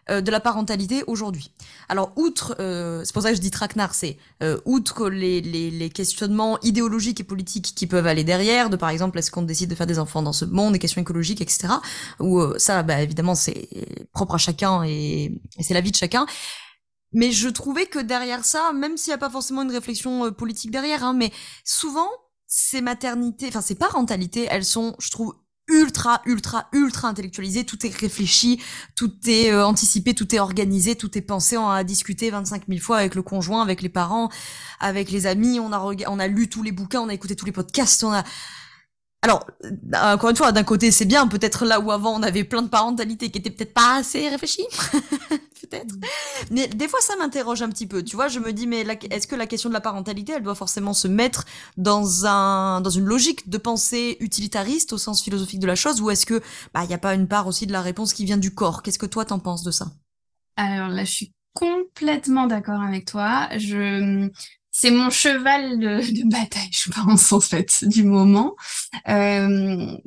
euh, de la parentalité aujourd'hui. Alors, outre, euh, c'est pour ça que je dis traquenard, c'est euh, outre les, les, les, questionnements idéologiques et politiques qui peuvent aller derrière, de par exemple, est-ce qu'on décide de faire des enfants dans ce monde, des questions écologiques, etc. Ou ça, bah, évidemment, c'est propre à chacun et, et c'est la vie de chacun. Mais je trouvais que derrière ça, même s'il n'y a pas forcément une réflexion politique derrière, hein, mais souvent, ces maternités, enfin ces parentalités, elles sont, je trouve, ultra, ultra, ultra intellectualisé, tout est réfléchi, tout est euh, anticipé, tout est organisé, tout est pensé, on a discuté 25 000 fois avec le conjoint, avec les parents, avec les amis, on a, on a lu tous les bouquins, on a écouté tous les podcasts, on a... Alors, euh, encore une fois, d'un côté, c'est bien, peut-être là où avant on avait plein de parentalité qui étaient peut-être pas assez réfléchies, peut-être. Mais des fois, ça m'interroge un petit peu. Tu vois, je me dis, mais est-ce que la question de la parentalité, elle doit forcément se mettre dans un dans une logique de pensée utilitariste au sens philosophique de la chose, ou est-ce que bah il y a pas une part aussi de la réponse qui vient du corps? Qu'est-ce que toi t'en penses de ça? Alors là, je suis complètement d'accord avec toi. Je c'est mon cheval de, bataille, je pense, en fait, du moment. Euh,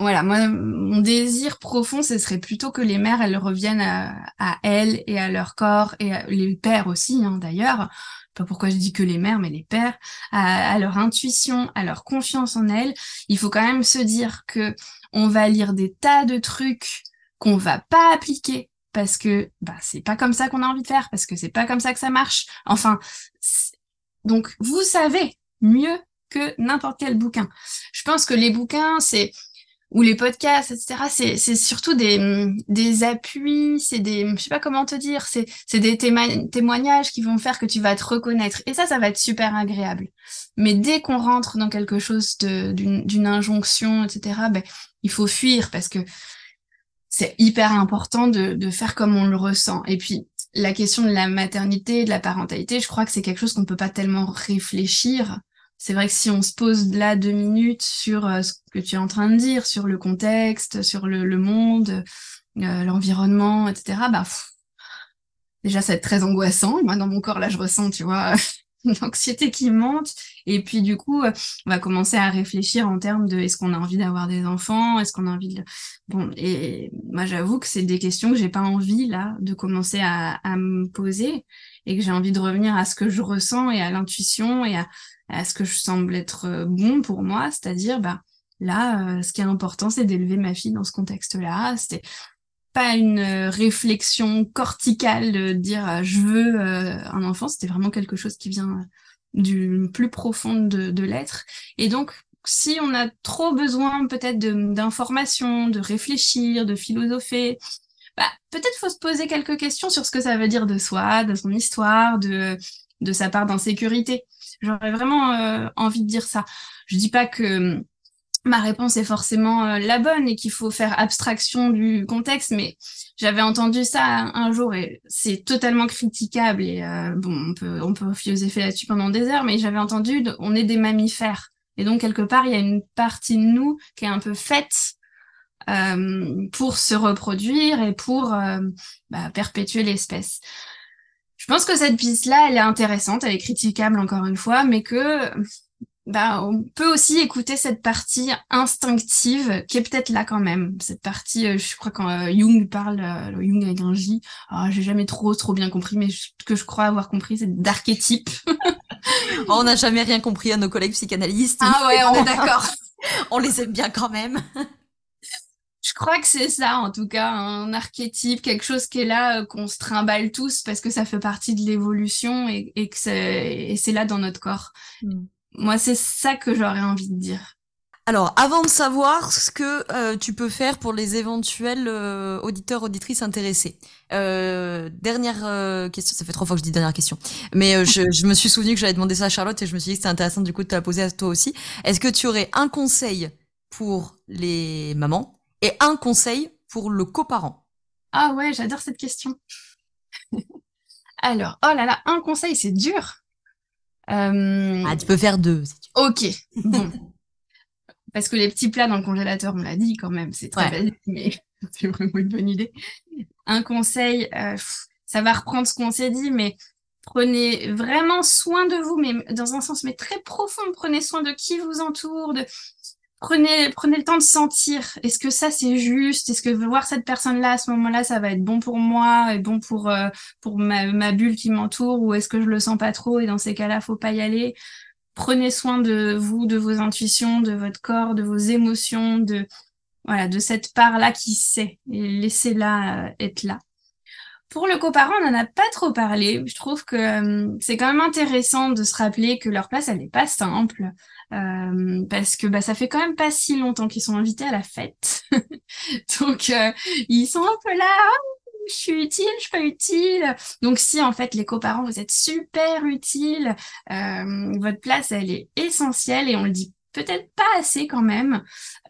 voilà, moi, mon désir profond, ce serait plutôt que les mères, elles reviennent à, elles et à leur corps, et les pères aussi, hein, d'ailleurs. Pas pourquoi je dis que les mères, mais les pères, à, leur intuition, à leur confiance en elles. Il faut quand même se dire que on va lire des tas de trucs qu'on va pas appliquer parce que bah c'est pas comme ça qu'on a envie de faire parce que c'est pas comme ça que ça marche. Enfin, donc, vous savez mieux que n'importe quel bouquin. Je pense que les bouquins, c'est ou les podcasts, etc. C'est surtout des, des appuis, c'est des, je sais pas comment te dire, c'est des témoignages qui vont faire que tu vas te reconnaître. Et ça, ça va être super agréable. Mais dès qu'on rentre dans quelque chose d'une injonction, etc., ben, il faut fuir parce que c'est hyper important de, de faire comme on le ressent. Et puis, la question de la maternité, de la parentalité, je crois que c'est quelque chose qu'on ne peut pas tellement réfléchir. C'est vrai que si on se pose là deux minutes sur euh, ce que tu es en train de dire, sur le contexte, sur le, monde, euh, l'environnement, etc., bah, déjà, ça va être très angoissant. Moi, dans mon corps, là, je ressens, tu vois, l'anxiété qui monte. Et puis du coup, euh, on va commencer à réfléchir en termes de est-ce qu'on a envie d'avoir des enfants, est-ce qu'on a envie de bon. Et moi, j'avoue que c'est des questions que j'ai pas envie là de commencer à, me poser et que j'ai envie de revenir à ce que je ressens et à l'intuition et à, ce que je semble être euh, bon pour moi, c'est-à-dire bah là, euh, ce qui est important, c'est d'élever ma fille dans ce contexte-là. Pas une euh, réflexion corticale de dire euh, je veux euh, un enfant, c'était vraiment quelque chose qui vient du plus profond de, de l'être. Et donc, si on a trop besoin peut-être d'informations, de, réfléchir, de philosopher, bah, peut-être faut se poser quelques questions sur ce que ça veut dire de soi, de son histoire, de, de sa part d'insécurité. J'aurais vraiment envie de dire ça. Je dis pas que ma réponse est forcément euh, la bonne et qu'il faut faire abstraction du contexte, mais j'avais entendu ça un jour et c'est totalement critiquable et euh, bon, on peut on peut philosopher là-dessus pendant des heures, mais j'avais entendu on est des mammifères et donc quelque part il y a une partie de nous qui est un peu faite euh, pour se reproduire et pour bah, perpétuer l'espèce. Je pense que cette piste-là, elle est intéressante, elle est critiquable encore une fois, mais que bah, on peut aussi écouter cette partie instinctive qui est peut-être là quand même. Cette partie, euh, je crois quand euh, Jung parle, euh, Jung avec un J, ah, j'ai jamais trop trop bien compris, mais ce que je crois avoir compris, c'est d'archétype. on n'a jamais rien compris à nos collègues psychanalystes. Ah ouais, on est d'accord. on les aime bien quand même. je crois que c'est ça, en tout cas, un archétype, quelque chose qui est là, qu'on se trimballe tous parce que ça fait partie de l'évolution et, et que c'est là dans notre corps. Mm. Moi, c'est ça que j'aurais envie de dire. Alors, avant de savoir ce que euh, tu peux faire pour les éventuels euh, auditeurs, auditrices intéressés. Euh, dernière question, ça fait trois fois que je dis dernière question, mais je, me suis souvenu que j'avais demandé ça à Charlotte et je me suis dit que c'était intéressant du coup de te la poser à toi aussi. Est-ce que tu aurais un conseil pour les mamans et un conseil pour le coparent? Ah ouais, j'adore cette question. Alors, oh là là, un conseil, c'est dur. Euh, ah, tu peux faire deux. Ok. Bon. parce que les petits plats dans le congélateur, on l'a dit quand même, c'est très belle, mais c'est vraiment une bonne idée. Un conseil, euh, ça va reprendre ce qu'on s'est dit, mais prenez vraiment soin de vous, mais dans un sens mais très profond. Prenez soin de qui vous entoure, de prenez prenez le temps de sentir. Est-ce que ça c'est juste? Est-ce que voir cette personne-là à ce moment-là, ça va être bon pour moi et bon pour euh, pour ma, bulle qui m'entoure, ou est-ce que je le sens pas trop et dans ces cas-là, faut pas y aller? Prenez soin de vous, de vos intuitions, de votre corps, de vos émotions, de voilà, de cette part-là qui sait et laissez-la euh, être là. Pour le coparent, on n'en a pas trop parlé. Je trouve que euh, c'est quand même intéressant de se rappeler que leur place, elle n'est pas simple. Euh, parce que bah, ça fait quand même pas si longtemps qu'ils sont invités à la fête. Donc, ils sont un peu là, je suis utile, je suis pas utile. Donc si en fait les coparents vous êtes super utiles, euh, votre place elle est essentielle et on le dit peut-être pas assez quand même.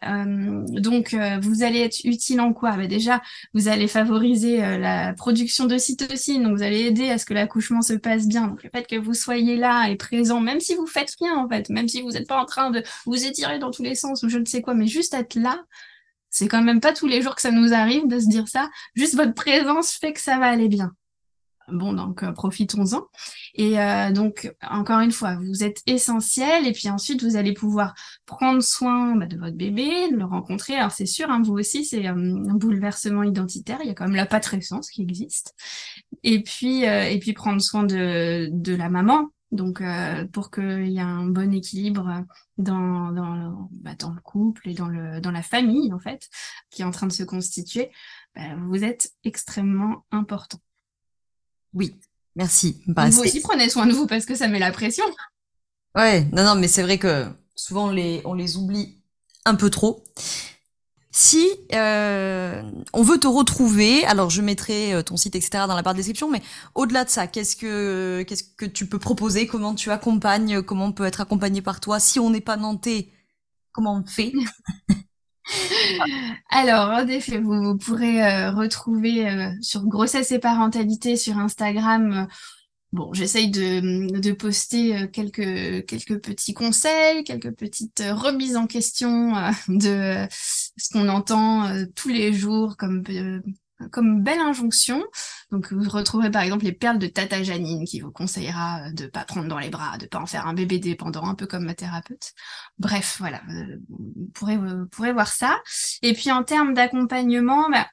Euh, donc euh, vous allez être utile en quoi? Bah, Déjà vous allez favoriser la production de cytocine, donc vous allez aider à ce que l'accouchement se passe bien. Donc le fait que vous soyez là et présent, même si vous faites rien en fait, même si vous n'êtes pas en train de vous étirer dans tous les sens ou je ne sais quoi, mais juste être là, c'est quand même pas tous les jours que ça nous arrive de se dire ça. Juste votre présence fait que ça va aller bien. Bon, donc euh, profitons-en. Et euh, donc, encore une fois, vous êtes essentiel. Et puis ensuite, vous allez pouvoir prendre soin bah, de votre bébé, de le rencontrer. Alors c'est sûr, hein, vous aussi, c'est euh, un bouleversement identitaire. Il y a quand même la patrescence qui existe. Et puis, et puis prendre soin de, de la maman, donc, pour qu'il y ait un bon équilibre dans, dans, bah, dans, le couple et dans, le, dans la famille, en fait, qui est en train de se constituer, bah, vous êtes extrêmement important. Oui, merci. Bah, vous aussi prenez soin de vous parce que ça met la pression. Ouais, non, non, mais c'est vrai que souvent on les, on les oublie un peu trop. Si euh, on veut te retrouver, alors je mettrai euh, ton site, etc. dans la barre de description, mais au-delà de ça, qu'est-ce que qu'est-ce que tu peux proposer? Comment tu accompagnes? Comment on peut être accompagné par toi? Si on n'est pas nantais, comment on fait? Alors, en effet, vous, pourrez euh, retrouver sur grossesse et parentalité sur Instagram Bon, j'essaye de, poster euh, quelques, quelques petits conseils, quelques petites euh, remises en question euh, de ce qu'on entend tous les jours comme, comme belle injonction. Donc, vous retrouverez par exemple les perles de Tata Janine qui vous conseillera de pas prendre dans les bras, de pas en faire un bébé dépendant, un peu comme ma thérapeute. Bref, voilà, vous pourrez, vous pourrez voir ça. Et puis, en termes d'accompagnement, bah,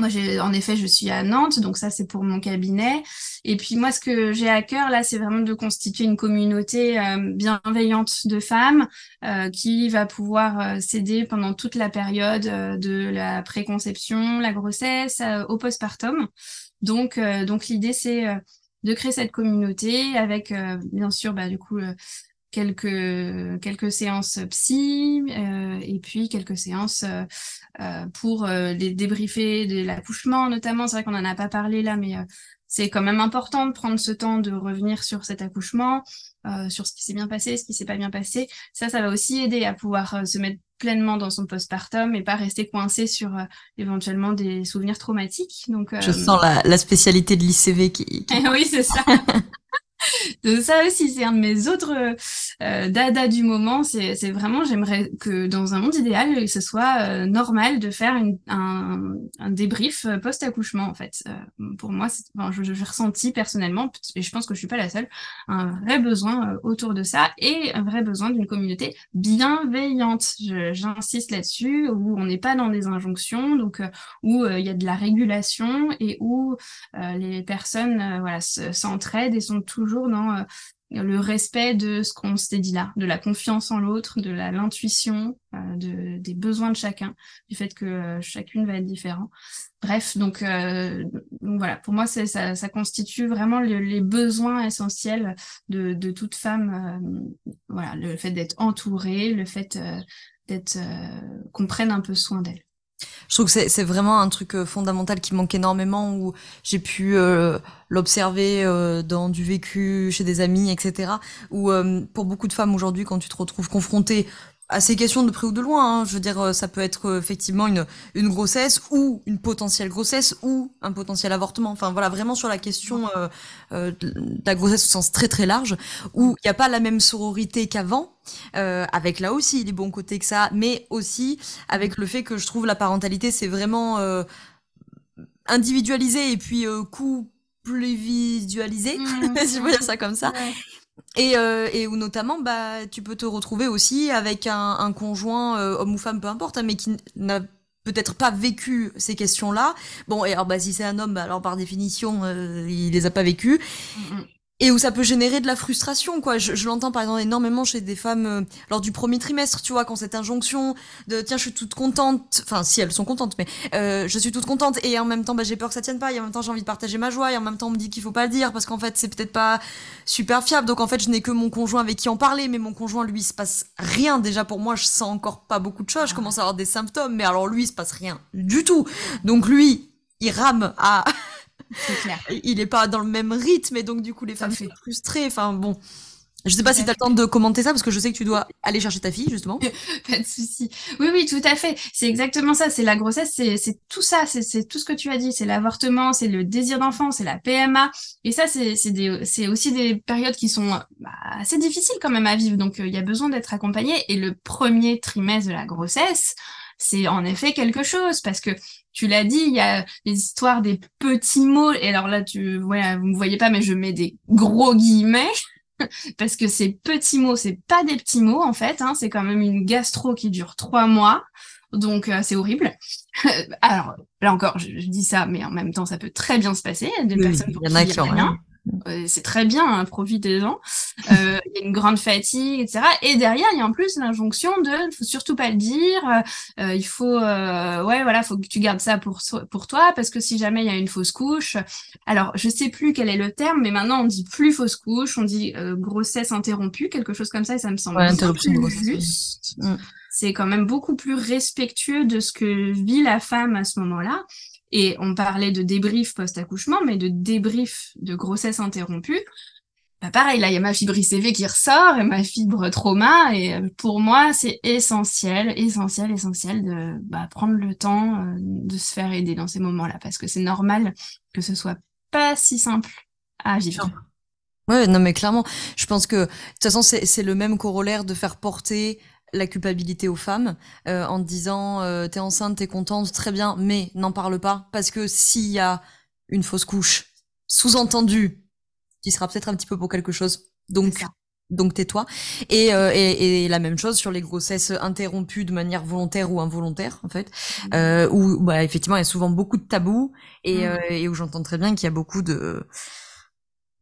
moi, en effet, je suis à Nantes, donc ça, c'est pour mon cabinet. Et puis moi, ce que j'ai à cœur là, c'est vraiment de constituer une communauté euh, bienveillante de femmes euh, qui va pouvoir euh, s'aider pendant toute la période de la préconception, la grossesse, au postpartum. Donc, donc l'idée, c'est de créer cette communauté avec, bien sûr, bah, du coup, quelques quelques séances psy et puis quelques séances pour euh, les débriefer de l'accouchement notamment. C'est vrai qu'on en a pas parlé là mais c'est quand même important de prendre ce temps de revenir sur cet accouchement sur ce qui s'est bien passé ce qui s'est pas bien passé. Ça ça va aussi aider à pouvoir se mettre pleinement dans son postpartum et pas rester coincé sur éventuellement des souvenirs traumatiques. Donc je sens la, la spécialité de l'ICV qui, qui... oui c'est ça Donc ça aussi, c'est un de mes autres euh, dada du moment. C'est, vraiment, j'aimerais que dans un monde idéal, ce soit euh, normal de faire un, débrief euh, post-accouchement, en fait. Euh, pour moi, enfin, je, j'ai ressenti personnellement, et je pense que je suis pas la seule, un vrai besoin autour de ça et un vrai besoin d'une communauté bienveillante. Je, j'insiste là-dessus, où on n'est pas dans des injonctions, donc où il y a de la régulation et où les personnes s'entraident et sont toujours dans euh, le respect de ce qu'on s'était dit là, de la confiance en l'autre, de l'intuition, euh, de, des besoins de chacun, du fait que euh, chacune va être différent. Bref, donc, voilà, pour moi, ça, ça, constitue vraiment les besoins essentiels de, de toute femme. voilà, le fait d'être entourée, le fait d'être qu'on prenne un peu soin d'elle je trouve que c'est vraiment un truc euh, fondamental qui manque énormément où j'ai pu euh, l'observer euh, dans du vécu chez des amis etc où pour beaucoup de femmes aujourd'hui quand tu te retrouves confrontée à ces questions de près ou de loin. Hein. Je veux dire, euh, ça peut être euh, effectivement une, une grossesse ou une potentielle grossesse ou un potentiel avortement. Enfin voilà, vraiment sur la question euh, de la grossesse au sens très très large, où il n'y a pas la même sororité qu'avant. avec là aussi les bons côtés que ça, mais aussi avec le fait que je trouve la parentalité c'est vraiment individualisé et puis couple visualisé, mmh. si je veux dire ça comme ça. Et, euh, et où notamment, bah, tu peux te retrouver aussi avec un, un conjoint, euh, homme ou femme, peu importe, hein, mais qui n'a peut-être pas vécu ces questions-là. Bon, et alors, bah, si c'est un homme, bah, alors par définition, euh, il les a pas vécues. Mm, mm et où ça peut générer de la frustration quoi. Je, je l'entends par exemple énormément chez des femmes euh, lors du premier trimestre tu vois quand cette injonction de tiens je suis toute contente enfin si elles sont contentes mais euh, je suis toute contente et en même temps bah, j'ai peur que ça tienne pas et en même temps j'ai envie de partager ma joie et en même temps on me dit qu'il faut pas le dire parce qu'en fait c'est peut-être pas super fiable. Donc en fait je n'ai que mon conjoint avec qui en parler mais mon conjoint lui il se passe rien. Déjà pour moi je sens encore pas beaucoup de choses. Je commence à avoir des symptômes mais alors lui il se passe rien du tout. Donc lui il rame à clair. Il est pas dans le même rythme et donc du coup les femmes sont frustrées. Enfin bon. Je sais pas si tu as le temps de commenter ça parce que je sais que tu dois aller chercher ta fille justement. pas de souci. Oui oui, tout à fait. C'est exactement ça, c'est la grossesse, c'est tout ça, c'est tout ce que tu as dit, c'est l'avortement, c'est le désir d'enfant, c'est la PMA et ça c'est c'est aussi des périodes qui sont bah, assez difficiles quand même à vivre donc euh, il y a besoin d'être accompagné et le premier trimestre de la grossesse, c'est en effet quelque chose parce que tu l'as dit, il y a des histoires des petits mots. Et alors là, tu, ouais, vous me voyez pas, mais je mets des gros guillemets parce que ces petits mots, c'est pas des petits mots en fait. Hein, c'est quand même une gastro qui dure trois mois. Donc euh, c'est horrible. alors là encore, je, dis ça, mais en même temps, ça peut très bien se passer. Des personnes pour qui il y a rien. C'est très bien, hein, profitez-en. Euh, il y a une grande fatigue, etc. Et derrière, il y a en plus l'injonction de, faut surtout pas le dire. Euh, il faut, euh, ouais, voilà, faut que tu gardes ça pour pour toi, parce que si jamais il y a une fausse couche, alors je sais plus quel est le terme, mais maintenant on dit plus fausse couche, on dit grossesse interrompue, quelque chose comme ça, et ça me semble ouais, plus juste. C'est quand même beaucoup plus respectueux de ce que vit la femme à ce moment-là. Et on parlait de débrief post-accouchement, mais de débrief de grossesse interrompue. Bah pareil, là, il y a ma fibre ICV qui ressort et ma fibre trauma. Et euh, pour moi, c'est essentiel, essentiel, essentiel de bah, prendre le temps euh, de se faire aider dans ces moments-là, parce que c'est normal que ce soit pas si simple à vivre. Ouais, non, mais clairement, je pense que de toute façon, c'est le même corollaire de faire porter la culpabilité aux femmes euh, en disant euh, t'es enceinte, t'es contente, très bien, mais n'en parle pas parce que s'il y a une fausse couche, sous-entendu, tu seras peut-être un petit peu pour quelque chose. Donc donc tais-toi. Et, euh, et, et, la même chose sur les grossesses interrompues de manière volontaire ou involontaire, en fait, mmh. euh, où bah, effectivement il y a souvent beaucoup de tabous et, mmh. et où j'entends très bien qu'il y a beaucoup de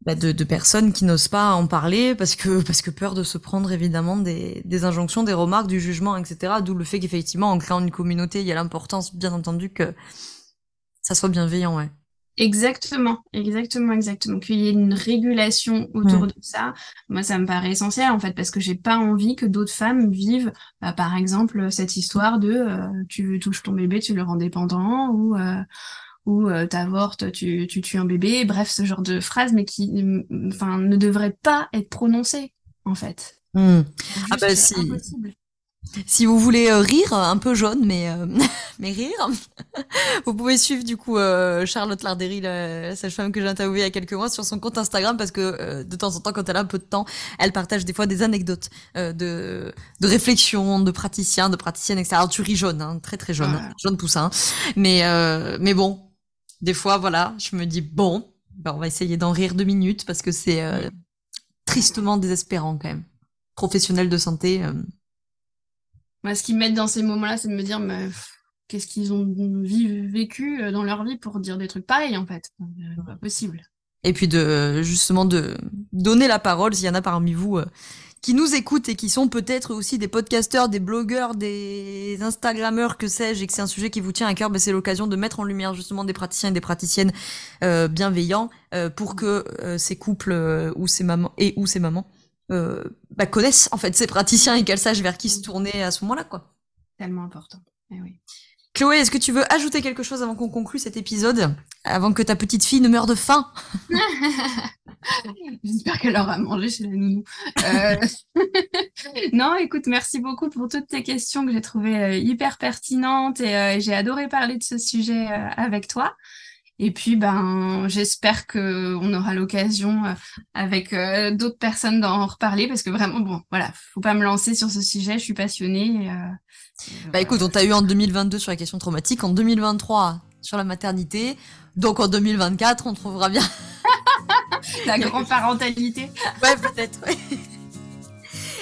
bah, de, de, personnes qui n'osent pas en parler parce que parce que peur de se prendre évidemment des, des injonctions, des remarques, du jugement, etc. D'où le fait qu'effectivement en créant une communauté, il y a l'importance, bien entendu, que ça soit bienveillant, ouais. Exactement, exactement, exactement. Qu'il y ait une régulation autour de ça. Moi, ça me paraît essentiel en fait parce que j'ai pas envie que d'autres femmes vivent, bah, par exemple, cette histoire de euh, tu touches ton bébé, tu le rends dépendant ou euh, ou euh, t'avortes, tu, tu tues un bébé, bref, ce genre de phrases, mais qui enfin, ne devraient pas être prononcées, en fait. Hmm. Ah bah si. Si vous voulez euh, rire, un peu jaune, mais euh, mais rire, vous pouvez suivre du coup euh, Charlotte Lardery, la, sage-femme que j'ai interviewée il y a quelques mois, sur son compte Instagram parce que de temps en temps, quand elle a un peu de temps, elle partage des fois des anecdotes de de réflexion, de praticiens, de praticiennes, etc. Alors tu ris jaune, hein, très très jaune, jaune poussin, mais mais bon, des fois, voilà, je me dis bon, ben on va essayer d'en rire deux minutes parce que c'est euh, tristement désespérant quand même. Professionnel de santé. Euh... Moi, ce qui m'aide dans ces moments-là, c'est de me dire, mais qu'est-ce qu'ils ont vécu euh, dans leur vie pour dire des trucs pareils en fait? Euh, pas possible. Et puis de justement de donner la parole s'il y en a parmi vous qui nous écoutent et qui sont peut-être aussi des podcasteurs, des blogueurs, des Instagrammeurs, que sais-je, et que c'est un sujet qui vous tient à cœur, ben c'est l'occasion de mettre en lumière justement des praticiens et des praticiennes euh, bienveillants euh, pour que euh, ces couples euh, ou ces mamans et ou ces mamans euh, bah, connaissent en fait ces praticiens et qu'elles sachent vers qui se tourner à ce moment-là, quoi. Tellement important. Eh oui. Chloé, est-ce que tu veux ajouter quelque chose avant qu'on conclue cet épisode? Avant que ta petite fille ne meure de faim? J'espère qu'elle aura mangé chez la nounou. Euh, non, écoute, merci beaucoup pour toutes tes questions que j'ai trouvées euh, hyper pertinentes et j'ai adoré parler de ce sujet avec toi. Et puis, ben, j'espère que on aura l'occasion avec d'autres personnes d'en reparler parce que vraiment, bon, voilà, faut pas me lancer sur ce sujet. Je suis passionnée. bah écoute, on t'a eu en 2022 sur la question traumatique, en 2023 sur la maternité. Donc en 2024, on trouvera bien. la grand-parentalité. ouais, peut-être.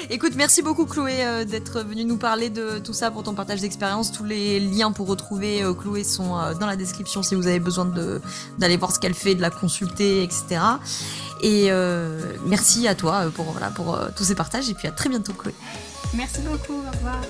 Écoute, merci beaucoup Chloé euh, d'être venue nous parler de tout ça pour ton partage d'expérience. Tous les liens pour retrouver euh, Chloé sont euh, dans la description si vous avez besoin d'aller voir ce qu'elle fait, de la consulter, etc. Et merci à toi pour, pour tous ces partages et puis à très bientôt Chloé. Merci beaucoup, au revoir.